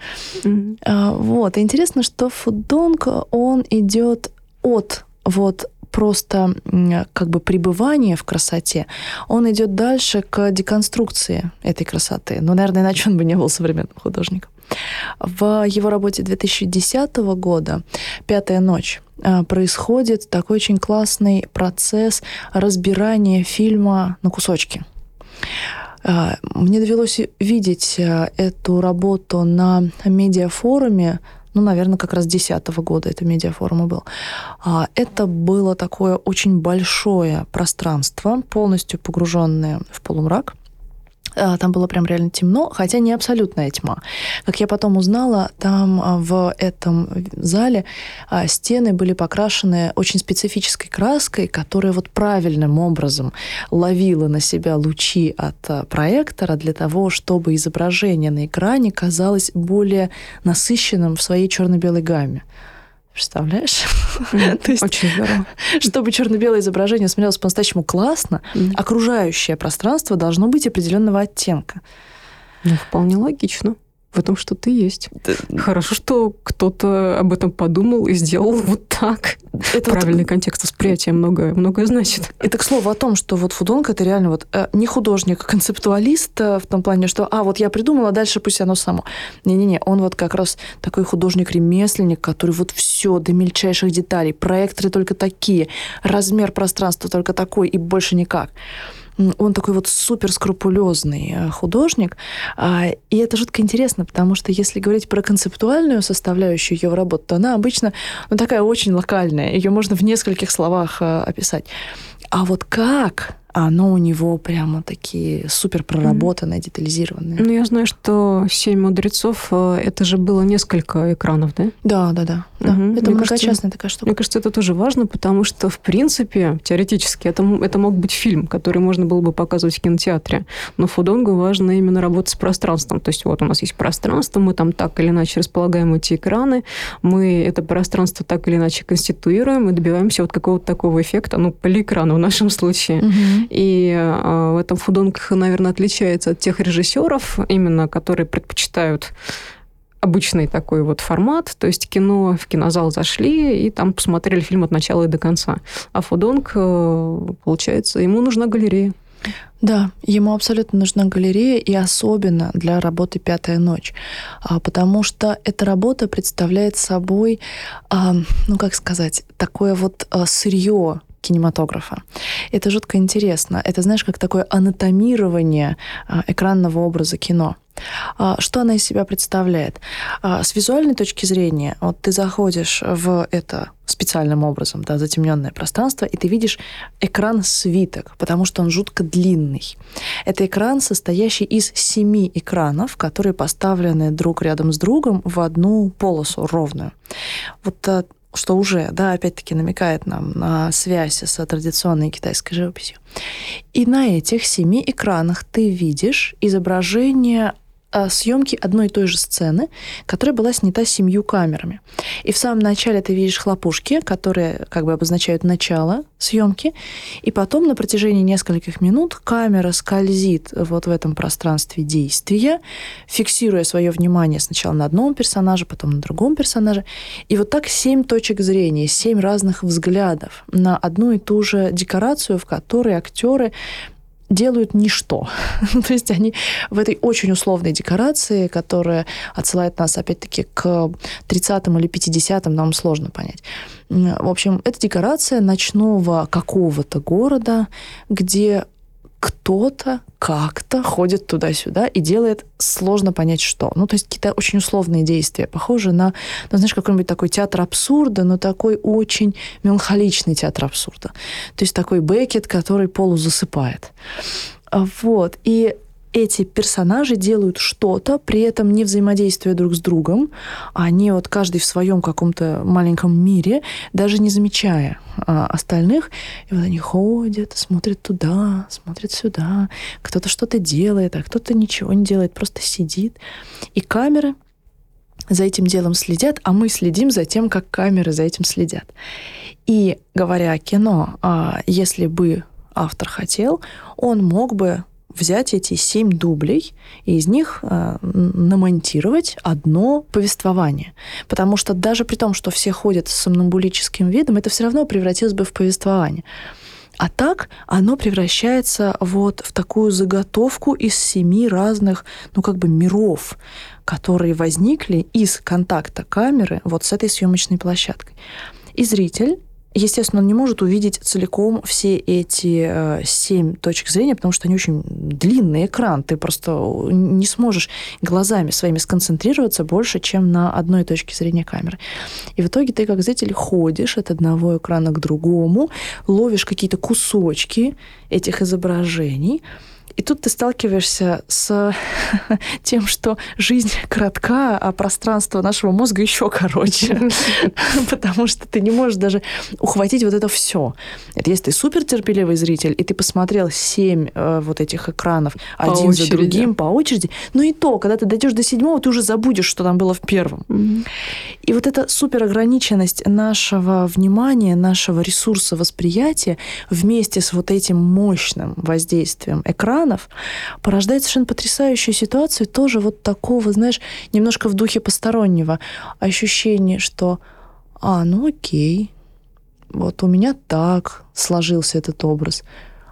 Mm-hmm. Вот. Интересно, что Фудонг, он идет от вот просто как бы пребывание в красоте, он идет дальше к деконструкции этой красоты. Ну, наверное, иначе он бы не был современным художником. В его работе 2010 года «Пятая ночь» а, происходит такой очень классный процесс разбирания фильма на кусочки. А, мне довелось видеть а, эту работу на медиафоруме ну, наверное, как раз 2010 года это медиафорум был. Это было такое очень большое пространство, полностью погруженное в полумрак. А, там было прям реально темно, хотя не абсолютная тьма. Как я потом узнала, там а, в этом зале а, стены были покрашены очень специфической краской, которая вот правильным образом ловила на себя лучи от проектора для того, чтобы изображение на экране казалось более насыщенным в своей черно-белой гамме. Представляешь? [laughs] Есть, Очень здорово. [laughs] Чтобы черно-белое изображение смотрелось по-настоящему классно, mm. окружающее пространство должно быть определенного оттенка. Ну, вполне логично в этом что-то есть. Да. Хорошо, что кто-то об этом подумал и сделал вот так. Это Правильный вот... контекст восприятия многое, многое значит. Это, к слову, о том, что вот Фудонг это реально вот э, не художник, а концептуалист э, в том плане, что, а, вот я придумала, а дальше пусть оно само. Не-не-не, он вот как раз такой художник-ремесленник, который вот все до мельчайших деталей, проекторы только такие, размер пространства только такой и больше никак он такой вот супер скрупулезный э, художник. А, и это жутко интересно, потому что если говорить про концептуальную составляющую его работы, то она обычно ну, такая очень локальная. Ее можно в нескольких словах э, описать. А вот как оно у него прямо такие супер проработанные, mm-hmm. детализированные. Ну, я знаю, что «Семь мудрецов» э, — это же было несколько экранов, да? Да, да, да. да. Mm-hmm. Это многочастная такая штука. Мне кажется, это тоже важно, потому что, в принципе, теоретически, это, это мог быть фильм, который можно было бы показывать в кинотеатре. Но Фудонгу важно именно работать с пространством. То есть вот у нас есть пространство, мы там так или иначе располагаем эти экраны, мы это пространство так или иначе конституируем и добиваемся вот какого-то такого эффекта, ну, полиэкрана в нашем случае. Mm-hmm. И а, в этом Фудонг, наверное, отличается от тех режиссеров, именно которые предпочитают обычный такой вот формат, то есть кино, в кинозал зашли и там посмотрели фильм от начала и до конца. А Фудонг, э, получается, ему нужна галерея. Да, ему абсолютно нужна галерея, и особенно для работы «Пятая ночь», а, потому что эта работа представляет собой, а, ну как сказать, такое вот сырье кинематографа. Это жутко интересно. Это, знаешь, как такое анатомирование а, экранного образа кино. А, что она из себя представляет? А, с визуальной точки зрения, вот ты заходишь в это специальным образом, да, затемненное пространство, и ты видишь экран свиток, потому что он жутко длинный. Это экран, состоящий из семи экранов, которые поставлены друг рядом с другом в одну полосу ровную. Вот что уже, да, опять-таки намекает нам на связь с традиционной китайской живописью. И на этих семи экранах ты видишь изображение съемки одной и той же сцены, которая была снята семью камерами. И в самом начале ты видишь хлопушки, которые как бы обозначают начало съемки, и потом на протяжении нескольких минут камера скользит вот в этом пространстве действия, фиксируя свое внимание сначала на одном персонаже, потом на другом персонаже. И вот так семь точек зрения, семь разных взглядов на одну и ту же декорацию, в которой актеры делают ничто. [laughs] То есть они в этой очень условной декорации, которая отсылает нас, опять-таки, к 30-м или 50-м, нам сложно понять. В общем, это декорация ночного какого-то города, где кто-то как-то ходит туда-сюда и делает сложно понять что. Ну, то есть какие-то очень условные действия, похожие на, ну, знаешь, какой-нибудь такой театр абсурда, но такой очень меланхоличный театр абсурда. То есть такой Бекет, который полузасыпает. Вот. И эти персонажи делают что-то, при этом не взаимодействуя друг с другом, они вот каждый в своем каком-то маленьком мире, даже не замечая а, остальных. И вот они ходят, смотрят туда, смотрят сюда, кто-то что-то делает, а кто-то ничего не делает, просто сидит. И камеры за этим делом следят, а мы следим за тем, как камеры за этим следят. И говоря о кино, а, если бы автор хотел, он мог бы взять эти семь дублей и из них э, намонтировать одно повествование. Потому что даже при том, что все ходят с сомнамбулическим видом, это все равно превратилось бы в повествование. А так оно превращается вот в такую заготовку из семи разных, ну, как бы миров, которые возникли из контакта камеры вот с этой съемочной площадкой. И зритель Естественно, он не может увидеть целиком все эти э, семь точек зрения, потому что они очень длинный экран. Ты просто не сможешь глазами своими сконцентрироваться больше, чем на одной точке зрения камеры. И в итоге ты, как зритель, ходишь от одного экрана к другому, ловишь какие-то кусочки этих изображений, и тут ты сталкиваешься с [laughs] тем, что жизнь коротка, а пространство нашего мозга еще короче. [laughs] Потому что ты не можешь даже ухватить вот это все. Это если ты супер терпеливый зритель, и ты посмотрел семь э, вот этих экранов по один очереди. за другим по очереди, но и то, когда ты дойдешь до седьмого, ты уже забудешь, что там было в первом. Mm-hmm. И вот эта супер ограниченность нашего внимания, нашего ресурса восприятия вместе с вот этим мощным воздействием экрана романов порождает совершенно потрясающую ситуацию тоже вот такого, знаешь, немножко в духе постороннего ощущения, что а, ну окей, вот у меня так сложился этот образ,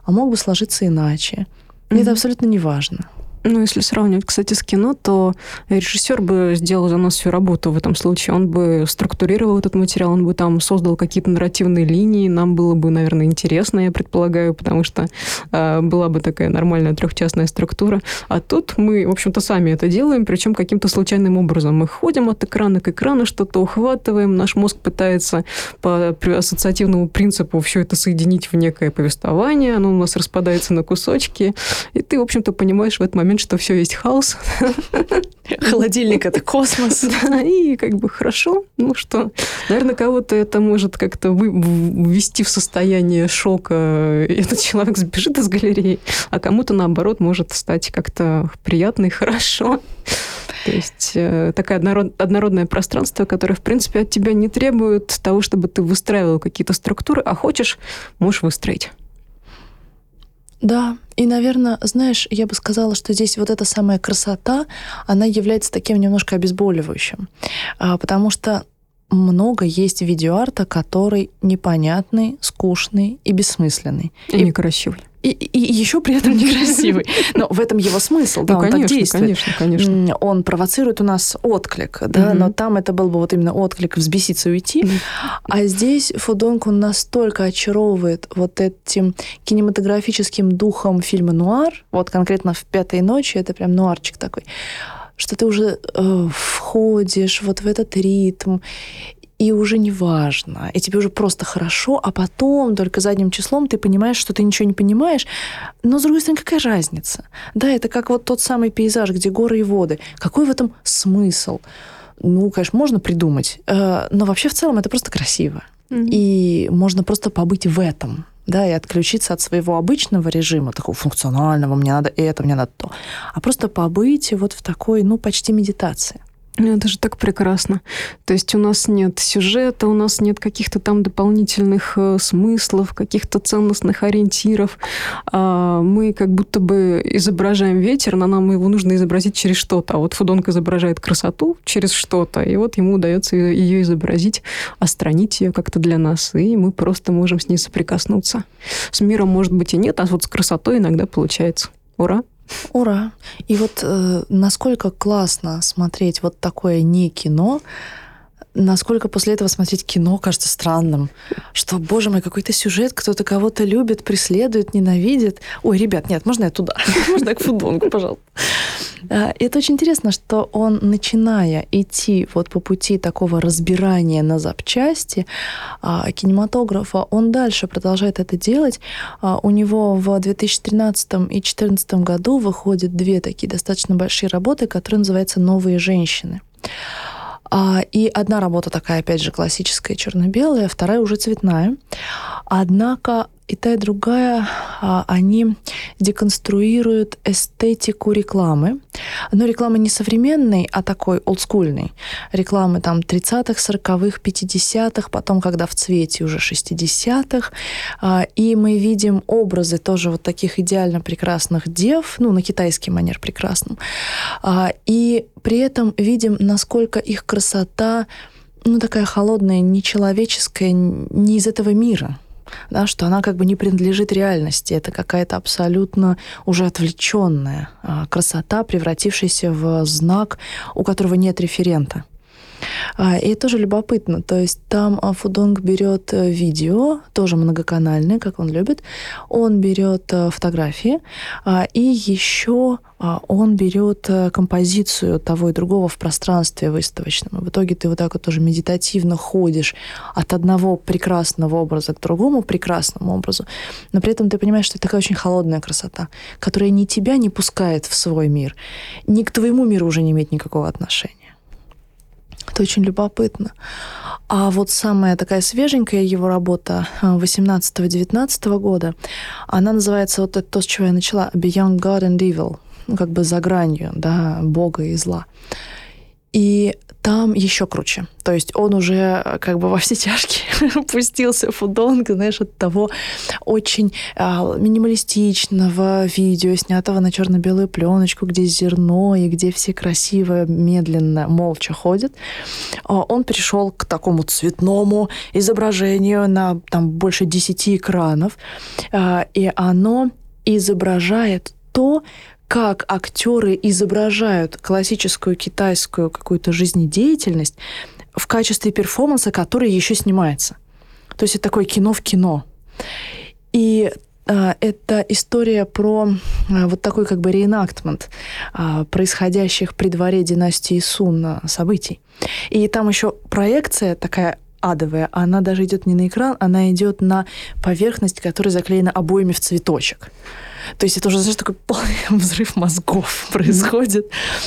а мог бы сложиться иначе. Mm-hmm. это абсолютно не важно. Ну, если сравнивать, кстати, с кино, то режиссер бы сделал за нас всю работу в этом случае. Он бы структурировал этот материал, он бы там создал какие-то нарративные линии. Нам было бы, наверное, интересно, я предполагаю, потому что э, была бы такая нормальная трехчастная структура. А тут мы, в общем-то, сами это делаем, причем каким-то случайным образом. Мы ходим от экрана к экрану, что-то ухватываем, наш мозг пытается по ассоциативному принципу все это соединить в некое повествование, оно у нас распадается на кусочки, и ты, в общем-то, понимаешь в этот момент, момент, что все есть хаос. [laughs] Холодильник это космос. [laughs] Да, и как бы хорошо. Ну что, наверное, кого-то это может как-то ввести в состояние шока. Этот человек сбежит из галереи, а кому-то, наоборот, может стать как-то приятно и хорошо. То есть э, такое однород, однородное пространство, которое, в принципе, от тебя не требует того, чтобы ты выстраивал какие-то структуры, а хочешь, можешь выстроить. Да, и, наверное, знаешь, я бы сказала, что здесь вот эта самая красота, она является таким немножко обезболивающим, а, потому что много есть видеоарта, который непонятный, скучный и бессмысленный. И, и некрасивый. И, и, еще при этом некрасивый. [laughs] Но в этом его смысл, да, ну, он конечно, так действует. Конечно, конечно. Он провоцирует у нас отклик, да, угу. но там это был бы вот именно отклик взбеситься и уйти. Угу. А здесь Фудонг он настолько очаровывает вот этим кинематографическим духом фильма «Нуар», вот конкретно в «Пятой ночи», это прям нуарчик такой, что ты уже э, входишь вот в этот ритм, и уже не важно, и тебе уже просто хорошо, а потом только задним числом ты понимаешь, что ты ничего не понимаешь, но, с другой стороны, какая разница? Да, это как вот тот самый пейзаж, где горы и воды. Какой в этом смысл? Ну, конечно, можно придумать, э, но вообще в целом это просто красиво. Mm-hmm. И можно просто побыть в этом, да, и отключиться от своего обычного режима, такого функционального, мне надо это, мне надо то, а просто побыть вот в такой, ну, почти медитации. Это же так прекрасно. То есть у нас нет сюжета, у нас нет каких-то там дополнительных э, смыслов, каких-то ценностных ориентиров. А мы как будто бы изображаем ветер, но нам его нужно изобразить через что-то. А вот Фудонг изображает красоту через что-то, и вот ему удается ее изобразить, остранить ее как-то для нас, и мы просто можем с ней соприкоснуться. С миром, может быть, и нет, а вот с красотой иногда получается. Ура! Ура! И вот э, насколько классно смотреть вот такое не кино, насколько после этого смотреть кино кажется странным. Что, боже мой, какой-то сюжет, кто-то кого-то любит, преследует, ненавидит. Ой, ребят, нет, можно я туда? [laughs] Можно я к футболку, пожалуйста? А, это очень интересно, что он, начиная идти вот по пути такого разбирания на запчасти а, кинематографа, он дальше продолжает это делать. А, у него в 2013 и 2014 году выходят две такие достаточно большие работы, которые называются «Новые женщины». А, и одна работа такая, опять же, классическая черно-белая, вторая уже цветная. Однако и та, и другая, а, они деконструируют эстетику рекламы. Но рекламы не современной, а такой олдскульной. Рекламы там 30-х, 40-х, 50-х, потом, когда в цвете уже 60-х. А, и мы видим образы тоже вот таких идеально прекрасных дев, ну, на китайский манер прекрасным. А, и при этом видим, насколько их красота ну, такая холодная, нечеловеческая, не из этого мира да, что она как бы не принадлежит реальности. Это какая-то абсолютно уже отвлеченная а, красота, превратившаяся в знак, у которого нет референта. А, и это тоже любопытно. То есть там а, Фудонг берет э, видео, тоже многоканальное, как он любит. Он берет э, фотографии, а, и еще он берет э, композицию того и другого в пространстве выставочном. И в итоге ты вот так вот тоже медитативно ходишь от одного прекрасного образа к другому прекрасному образу. Но при этом ты понимаешь, что это такая очень холодная красота, которая ни тебя не пускает в свой мир, ни к твоему миру уже не имеет никакого отношения. Это очень любопытно. А вот самая такая свеженькая его работа 18-19 э, года, она называется вот это то, с чего я начала, Beyond God and Evil, ну, как бы за гранью, да, Бога и зла. И там еще круче. То есть он уже э, как бы во все тяжкие [laughs] пустился фудонг, знаешь, от того очень а, минималистичного видео, снятого на черно-белую пленочку, где зерно и где все красиво, медленно, молча ходят. А, он перешел к такому цветному изображению на там больше десяти экранов, а, и оно изображает то, как актеры изображают классическую китайскую какую-то жизнедеятельность в качестве перформанса, который еще снимается. То есть это такое кино в кино. И э, это история про э, вот такой как бы реинактмент э, происходящих при дворе династии Сун событий. И там еще проекция такая адовая, она даже идет не на экран, она идет на поверхность, которая заклеена обоями в цветочек. То есть это уже, знаешь, такой полный [laughs] взрыв мозгов происходит,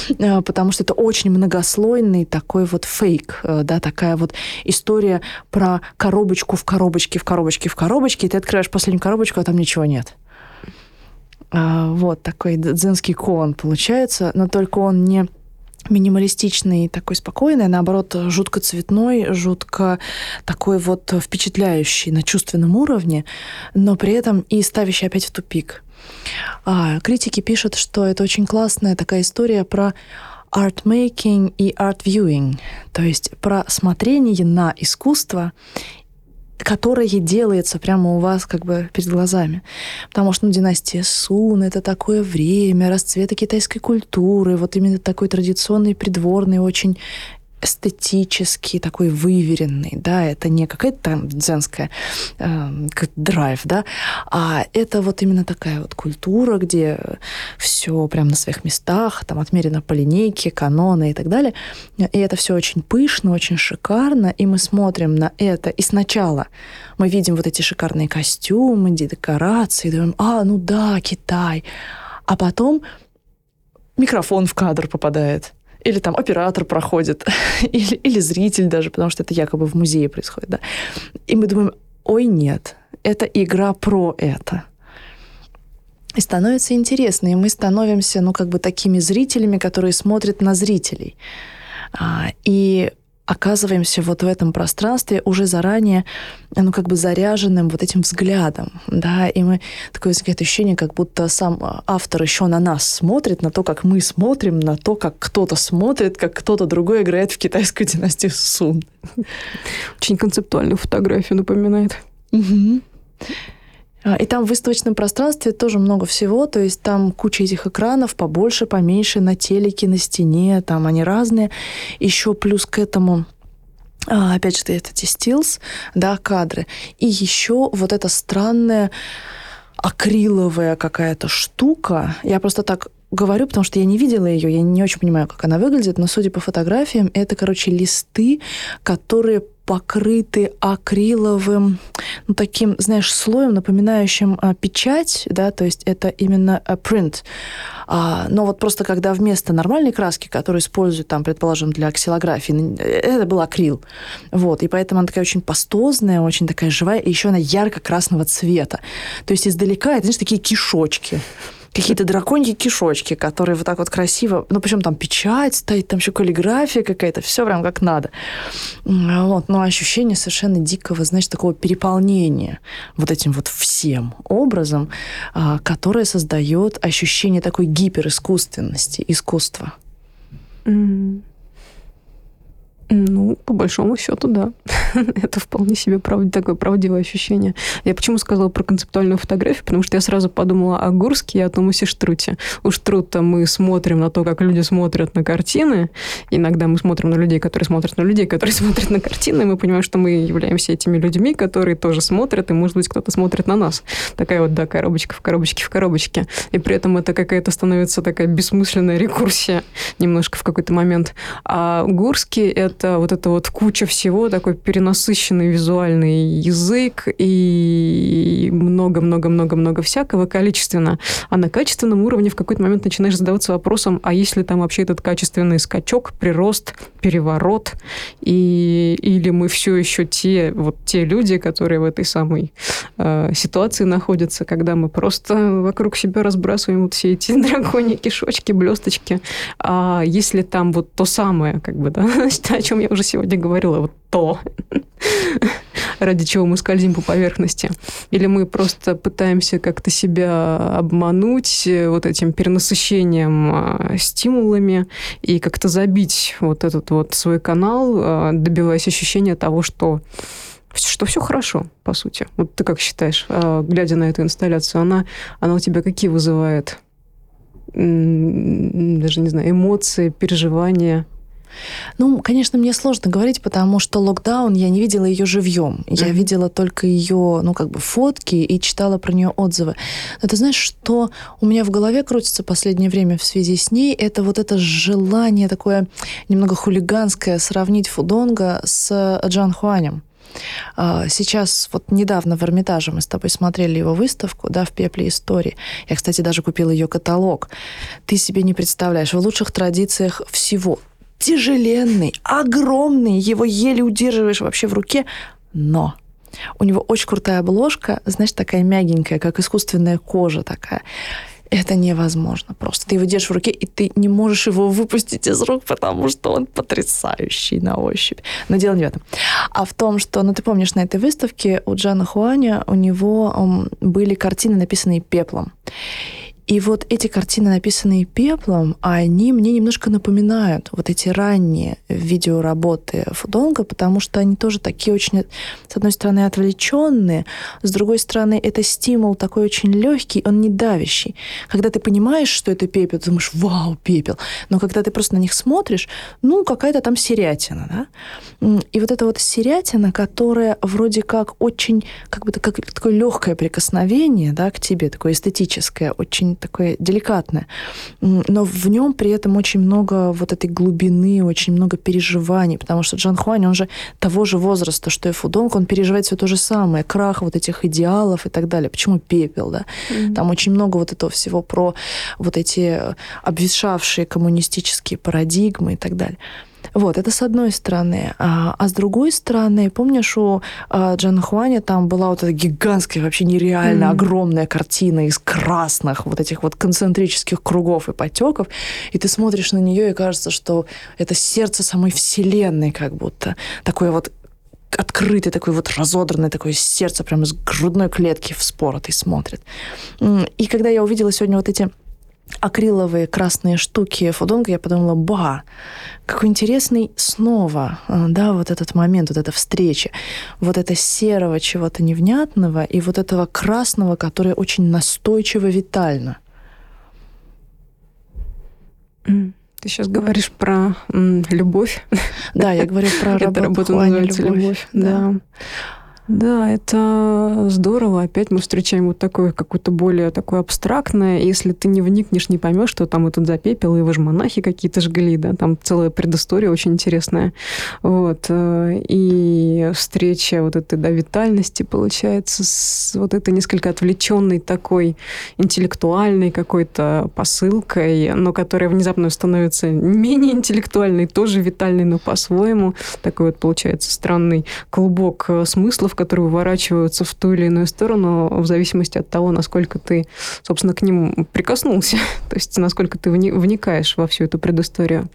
mm-hmm. потому что это очень многослойный такой вот фейк, э, да, такая вот история про коробочку в коробочке, в коробочке, в коробочке, и ты открываешь последнюю коробочку, а там ничего нет. А, вот такой дзенский кон получается, но только он не минималистичный, такой спокойный, а наоборот, жутко цветной, жутко такой вот впечатляющий на чувственном уровне, но при этом и ставящий опять в тупик. А, критики пишут, что это очень классная такая история про art-making и art-viewing, то есть про смотрение на искусство которое делается прямо у вас как бы перед глазами. Потому что, ну, династия Сун — это такое время расцвета китайской культуры, вот именно такой традиционный, придворный, очень эстетический, такой выверенный, да, это не какая-то там дзенская э, драйв, да, а это вот именно такая вот культура, где все прям на своих местах, там отмерено по линейке, каноны и так далее, и это все очень пышно, очень шикарно, и мы смотрим на это, и сначала мы видим вот эти шикарные костюмы, декорации, думаем, а, ну да, Китай, а потом микрофон в кадр попадает, или там оператор проходит, [laughs] или, или зритель даже, потому что это якобы в музее происходит, да. И мы думаем, ой, нет, это игра про это. И становится интересно, и мы становимся, ну, как бы такими зрителями, которые смотрят на зрителей. А, и оказываемся вот в этом пространстве уже заранее, ну, как бы заряженным вот этим взглядом, да, и мы такое ощущение, как будто сам автор еще на нас смотрит, на то, как мы смотрим, на то, как кто-то смотрит, как кто-то другой играет в китайскую династию Сун. Очень концептуальную фотографию напоминает. Угу. И там в выставочном пространстве тоже много всего, то есть там куча этих экранов, побольше, поменьше, на телеке, на стене, там они разные. Еще плюс к этому а, опять же, это эти стилс, да, кадры. И еще вот эта странная акриловая какая-то штука. Я просто так говорю, потому что я не видела ее, я не очень понимаю, как она выглядит, но судя по фотографиям, это, короче, листы, которые покрыты акриловым, ну, таким, знаешь, слоем, напоминающим а, печать, да, то есть это именно а, print. А, но вот просто когда вместо нормальной краски, которую используют там, предположим, для аксилографии, это был акрил. Вот, и поэтому она такая очень пастозная, очень такая живая, и еще она ярко-красного цвета. То есть издалека это, знаешь, такие кишочки какие-то драконьи кишочки, которые вот так вот красиво, ну, причем там печать стоит, там еще каллиграфия какая-то, все прям как надо. Вот, но ощущение совершенно дикого, значит, такого переполнения вот этим вот всем образом, а, которое создает ощущение такой гиперискусственности, искусства. Mm. Ну, по большому счету, да. [laughs] это вполне себе прав... такое правдивое ощущение. Я почему сказала про концептуальную фотографию? Потому что я сразу подумала о Гурске и о Томасе Штруте. У Штрута мы смотрим на то, как люди смотрят на картины. Иногда мы смотрим на людей, которые смотрят на людей, которые [laughs] смотрят на картины, и мы понимаем, что мы являемся этими людьми, которые тоже смотрят, и, может быть, кто-то смотрит на нас. Такая вот, да, коробочка в коробочке в коробочке. И при этом это какая-то становится такая бессмысленная рекурсия немножко в какой-то момент. А Гурский — это вот это вот куча всего, такой перенос насыщенный визуальный язык и много-много-много-много всякого количественно. А на качественном уровне в какой-то момент начинаешь задаваться вопросом, а если там вообще этот качественный скачок, прирост, переворот, и, или мы все еще те, вот те люди, которые в этой самой э, ситуации находятся, когда мы просто вокруг себя разбрасываем вот все эти [laughs] драконьи кишочки, блесточки. А если там вот то самое, как бы, да, [laughs] чем я уже сегодня говорила, вот то, ради чего мы скользим по поверхности. Или мы просто пытаемся как-то себя обмануть э, вот этим перенасыщением а, стимулами и как-то забить вот этот вот свой канал, а, добиваясь ощущения того, что что все хорошо, по сути. Вот ты как считаешь, глядя на эту инсталляцию, она, она у тебя какие вызывает? Даже не знаю, эмоции, переживания? Ну, конечно, мне сложно говорить, потому что локдаун, я не видела ее живьем. Я видела только ее, ну, как бы фотки и читала про нее отзывы. Но ты знаешь, что у меня в голове крутится последнее время в связи с ней? Это вот это желание такое немного хулиганское сравнить Фудонга с Джан Хуанем. А, сейчас, вот недавно в Эрмитаже мы с тобой смотрели его выставку, да, в «Пепле истории». Я, кстати, даже купила ее каталог. Ты себе не представляешь, в лучших традициях всего тяжеленный, огромный, его еле удерживаешь вообще в руке, но у него очень крутая обложка, знаешь, такая мягенькая, как искусственная кожа такая. Это невозможно просто. Ты его держишь в руке, и ты не можешь его выпустить из рук, потому что он потрясающий на ощупь. Но дело не в этом. А в том, что, ну, ты помнишь, на этой выставке у Джана Хуаня у него были картины, написанные пеплом. И вот эти картины, написанные пеплом, они мне немножко напоминают вот эти ранние видеоработы Фудонга, потому что они тоже такие очень, с одной стороны, отвлеченные, с другой стороны, это стимул такой очень легкий, он не давящий. Когда ты понимаешь, что это пепел, ты думаешь, вау, пепел. Но когда ты просто на них смотришь, ну, какая-то там серятина, да? И вот эта вот серятина, которая вроде как очень, как бы как, такое легкое прикосновение, да, к тебе, такое эстетическое, очень такое деликатное. Но в нем при этом очень много вот этой глубины, очень много переживаний, потому что Джан Хуань, он же того же возраста, что и Фудонг, он переживает все то же самое, крах вот этих идеалов и так далее. Почему пепел, да? Mm-hmm. Там очень много вот этого всего про вот эти обветшавшие коммунистические парадигмы и так далее. Вот, это с одной стороны. А, а с другой стороны, помнишь, у а, Джана Хуаня там была вот эта гигантская, вообще нереально mm-hmm. огромная картина из красных вот этих вот концентрических кругов и потеков, и ты смотришь на нее, и кажется, что это сердце самой Вселенной как будто. Такое вот открытый, такой вот разодранный, такое сердце прямо из грудной клетки вспоротый смотрит. И когда я увидела сегодня вот эти акриловые красные штуки фудонга, я подумала, ба, какой интересный снова, э, да, вот этот момент, вот эта встреча, вот это серого чего-то невнятного и вот этого красного, которое очень настойчиво витально. Ты сейчас говоришь про м, любовь. Да, я говорю про [laughs] работу. Эта работа называется любовь. Да. Да, это здорово. Опять мы встречаем вот такое какое-то более такое абстрактное. Если ты не вникнешь, не поймешь, что там этот запепел, и вы же монахи какие-то жгли, да, там целая предыстория очень интересная. Вот. Э, и встреча вот этой, да, витальности получается с вот этой несколько отвлеченной такой интеллектуальной какой-то посылкой, но которая внезапно становится менее интеллектуальной, тоже витальной, но по-своему. Такой вот получается странный клубок э, смыслов, мотивов, которые выворачиваются в ту или иную сторону в зависимости от того, насколько ты, собственно, к ним прикоснулся, [laughs] то есть насколько ты вникаешь во всю эту предысторию.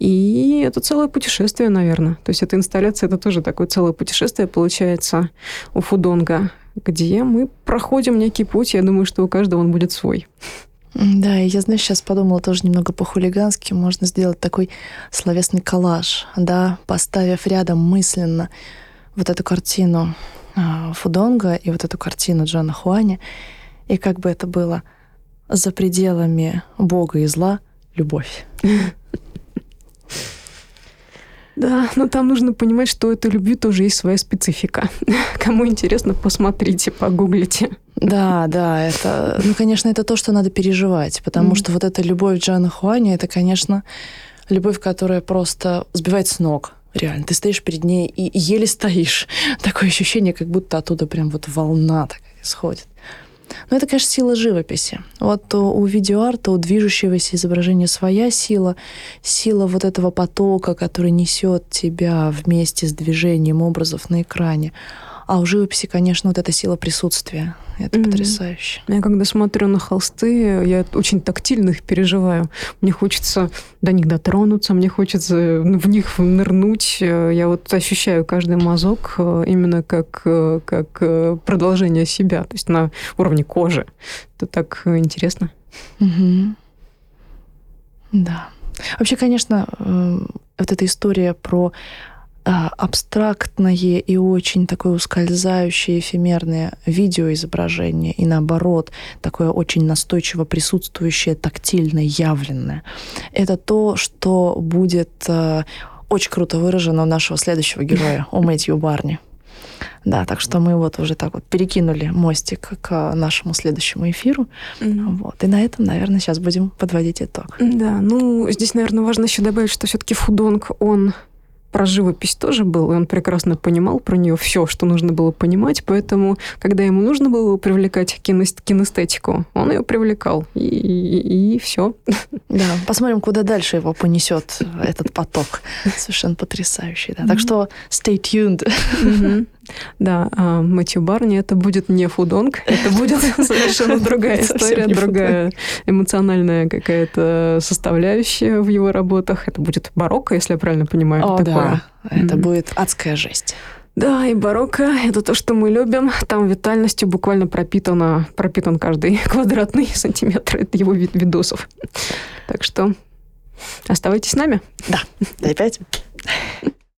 И это целое путешествие, наверное. То есть эта инсталляция, это тоже такое целое путешествие получается у Фудонга, где мы проходим некий путь. Я думаю, что у каждого он будет свой. Да, я, знаешь, сейчас подумала тоже немного по-хулигански. Можно сделать такой словесный коллаж, да, поставив рядом мысленно вот эту картину а, Фудонга и вот эту картину Джона Хуани, и как бы это было за пределами Бога и зла любовь. [laughs] Да, но там нужно понимать, что у этой любви тоже есть своя специфика. [laughs] Кому интересно, посмотрите, погуглите. Да, да, это, ну, конечно, это то, что надо переживать, потому mm-hmm. что вот эта любовь Джана Хуани, это, конечно, любовь, которая просто сбивает с ног. Реально, ты стоишь перед ней и еле стоишь. [laughs] Такое ощущение, как будто оттуда прям вот волна такая исходит. Но это, конечно, сила живописи. Вот у видеоарта, у движущегося изображения своя сила, сила вот этого потока, который несет тебя вместе с движением образов на экране. А у живописи, конечно, вот эта сила присутствия. Это mm-hmm. потрясающе. Я когда смотрю на холсты, я очень тактильно их переживаю. Мне хочется до них дотронуться, мне хочется в них нырнуть. Я вот ощущаю каждый мазок э, именно как, э, как э, продолжение себя, то есть на уровне кожи. Это так интересно. Mm-hmm. Да. Вообще, конечно, вот эта история про а, абстрактное и очень такое ускользающее, эфемерное видеоизображение, и наоборот, такое очень настойчиво присутствующее, тактильное, явленное. Это то, что будет э, очень круто выражено у нашего следующего героя, у Мэтью Барни. Да, так что мы вот уже так вот перекинули мостик к нашему следующему эфиру. Mm-hmm. Вот. И на этом, наверное, сейчас будем подводить итог. Да, ну, здесь, наверное, важно еще добавить, что все-таки Фудонг, он про живопись тоже был, и он прекрасно понимал про нее все, что нужно было понимать, поэтому, когда ему нужно было привлекать кинестетику, он ее привлекал, и, и, и все. Да, посмотрим, куда дальше его понесет этот поток. [laughs] Совершенно потрясающий. Да. Так что stay tuned. Да, а Мэтью Барни это будет не фудонг, это будет [laughs] совершенно другая история, другая эмоциональная какая-то составляющая в его работах. Это будет барокко, если я правильно понимаю. О, да, это будет адская жесть. Да, и барокко — это то, что мы любим. Там витальностью буквально пропитано, пропитан каждый [laughs] квадратный сантиметр его видосов. Так что оставайтесь с нами. Да, опять.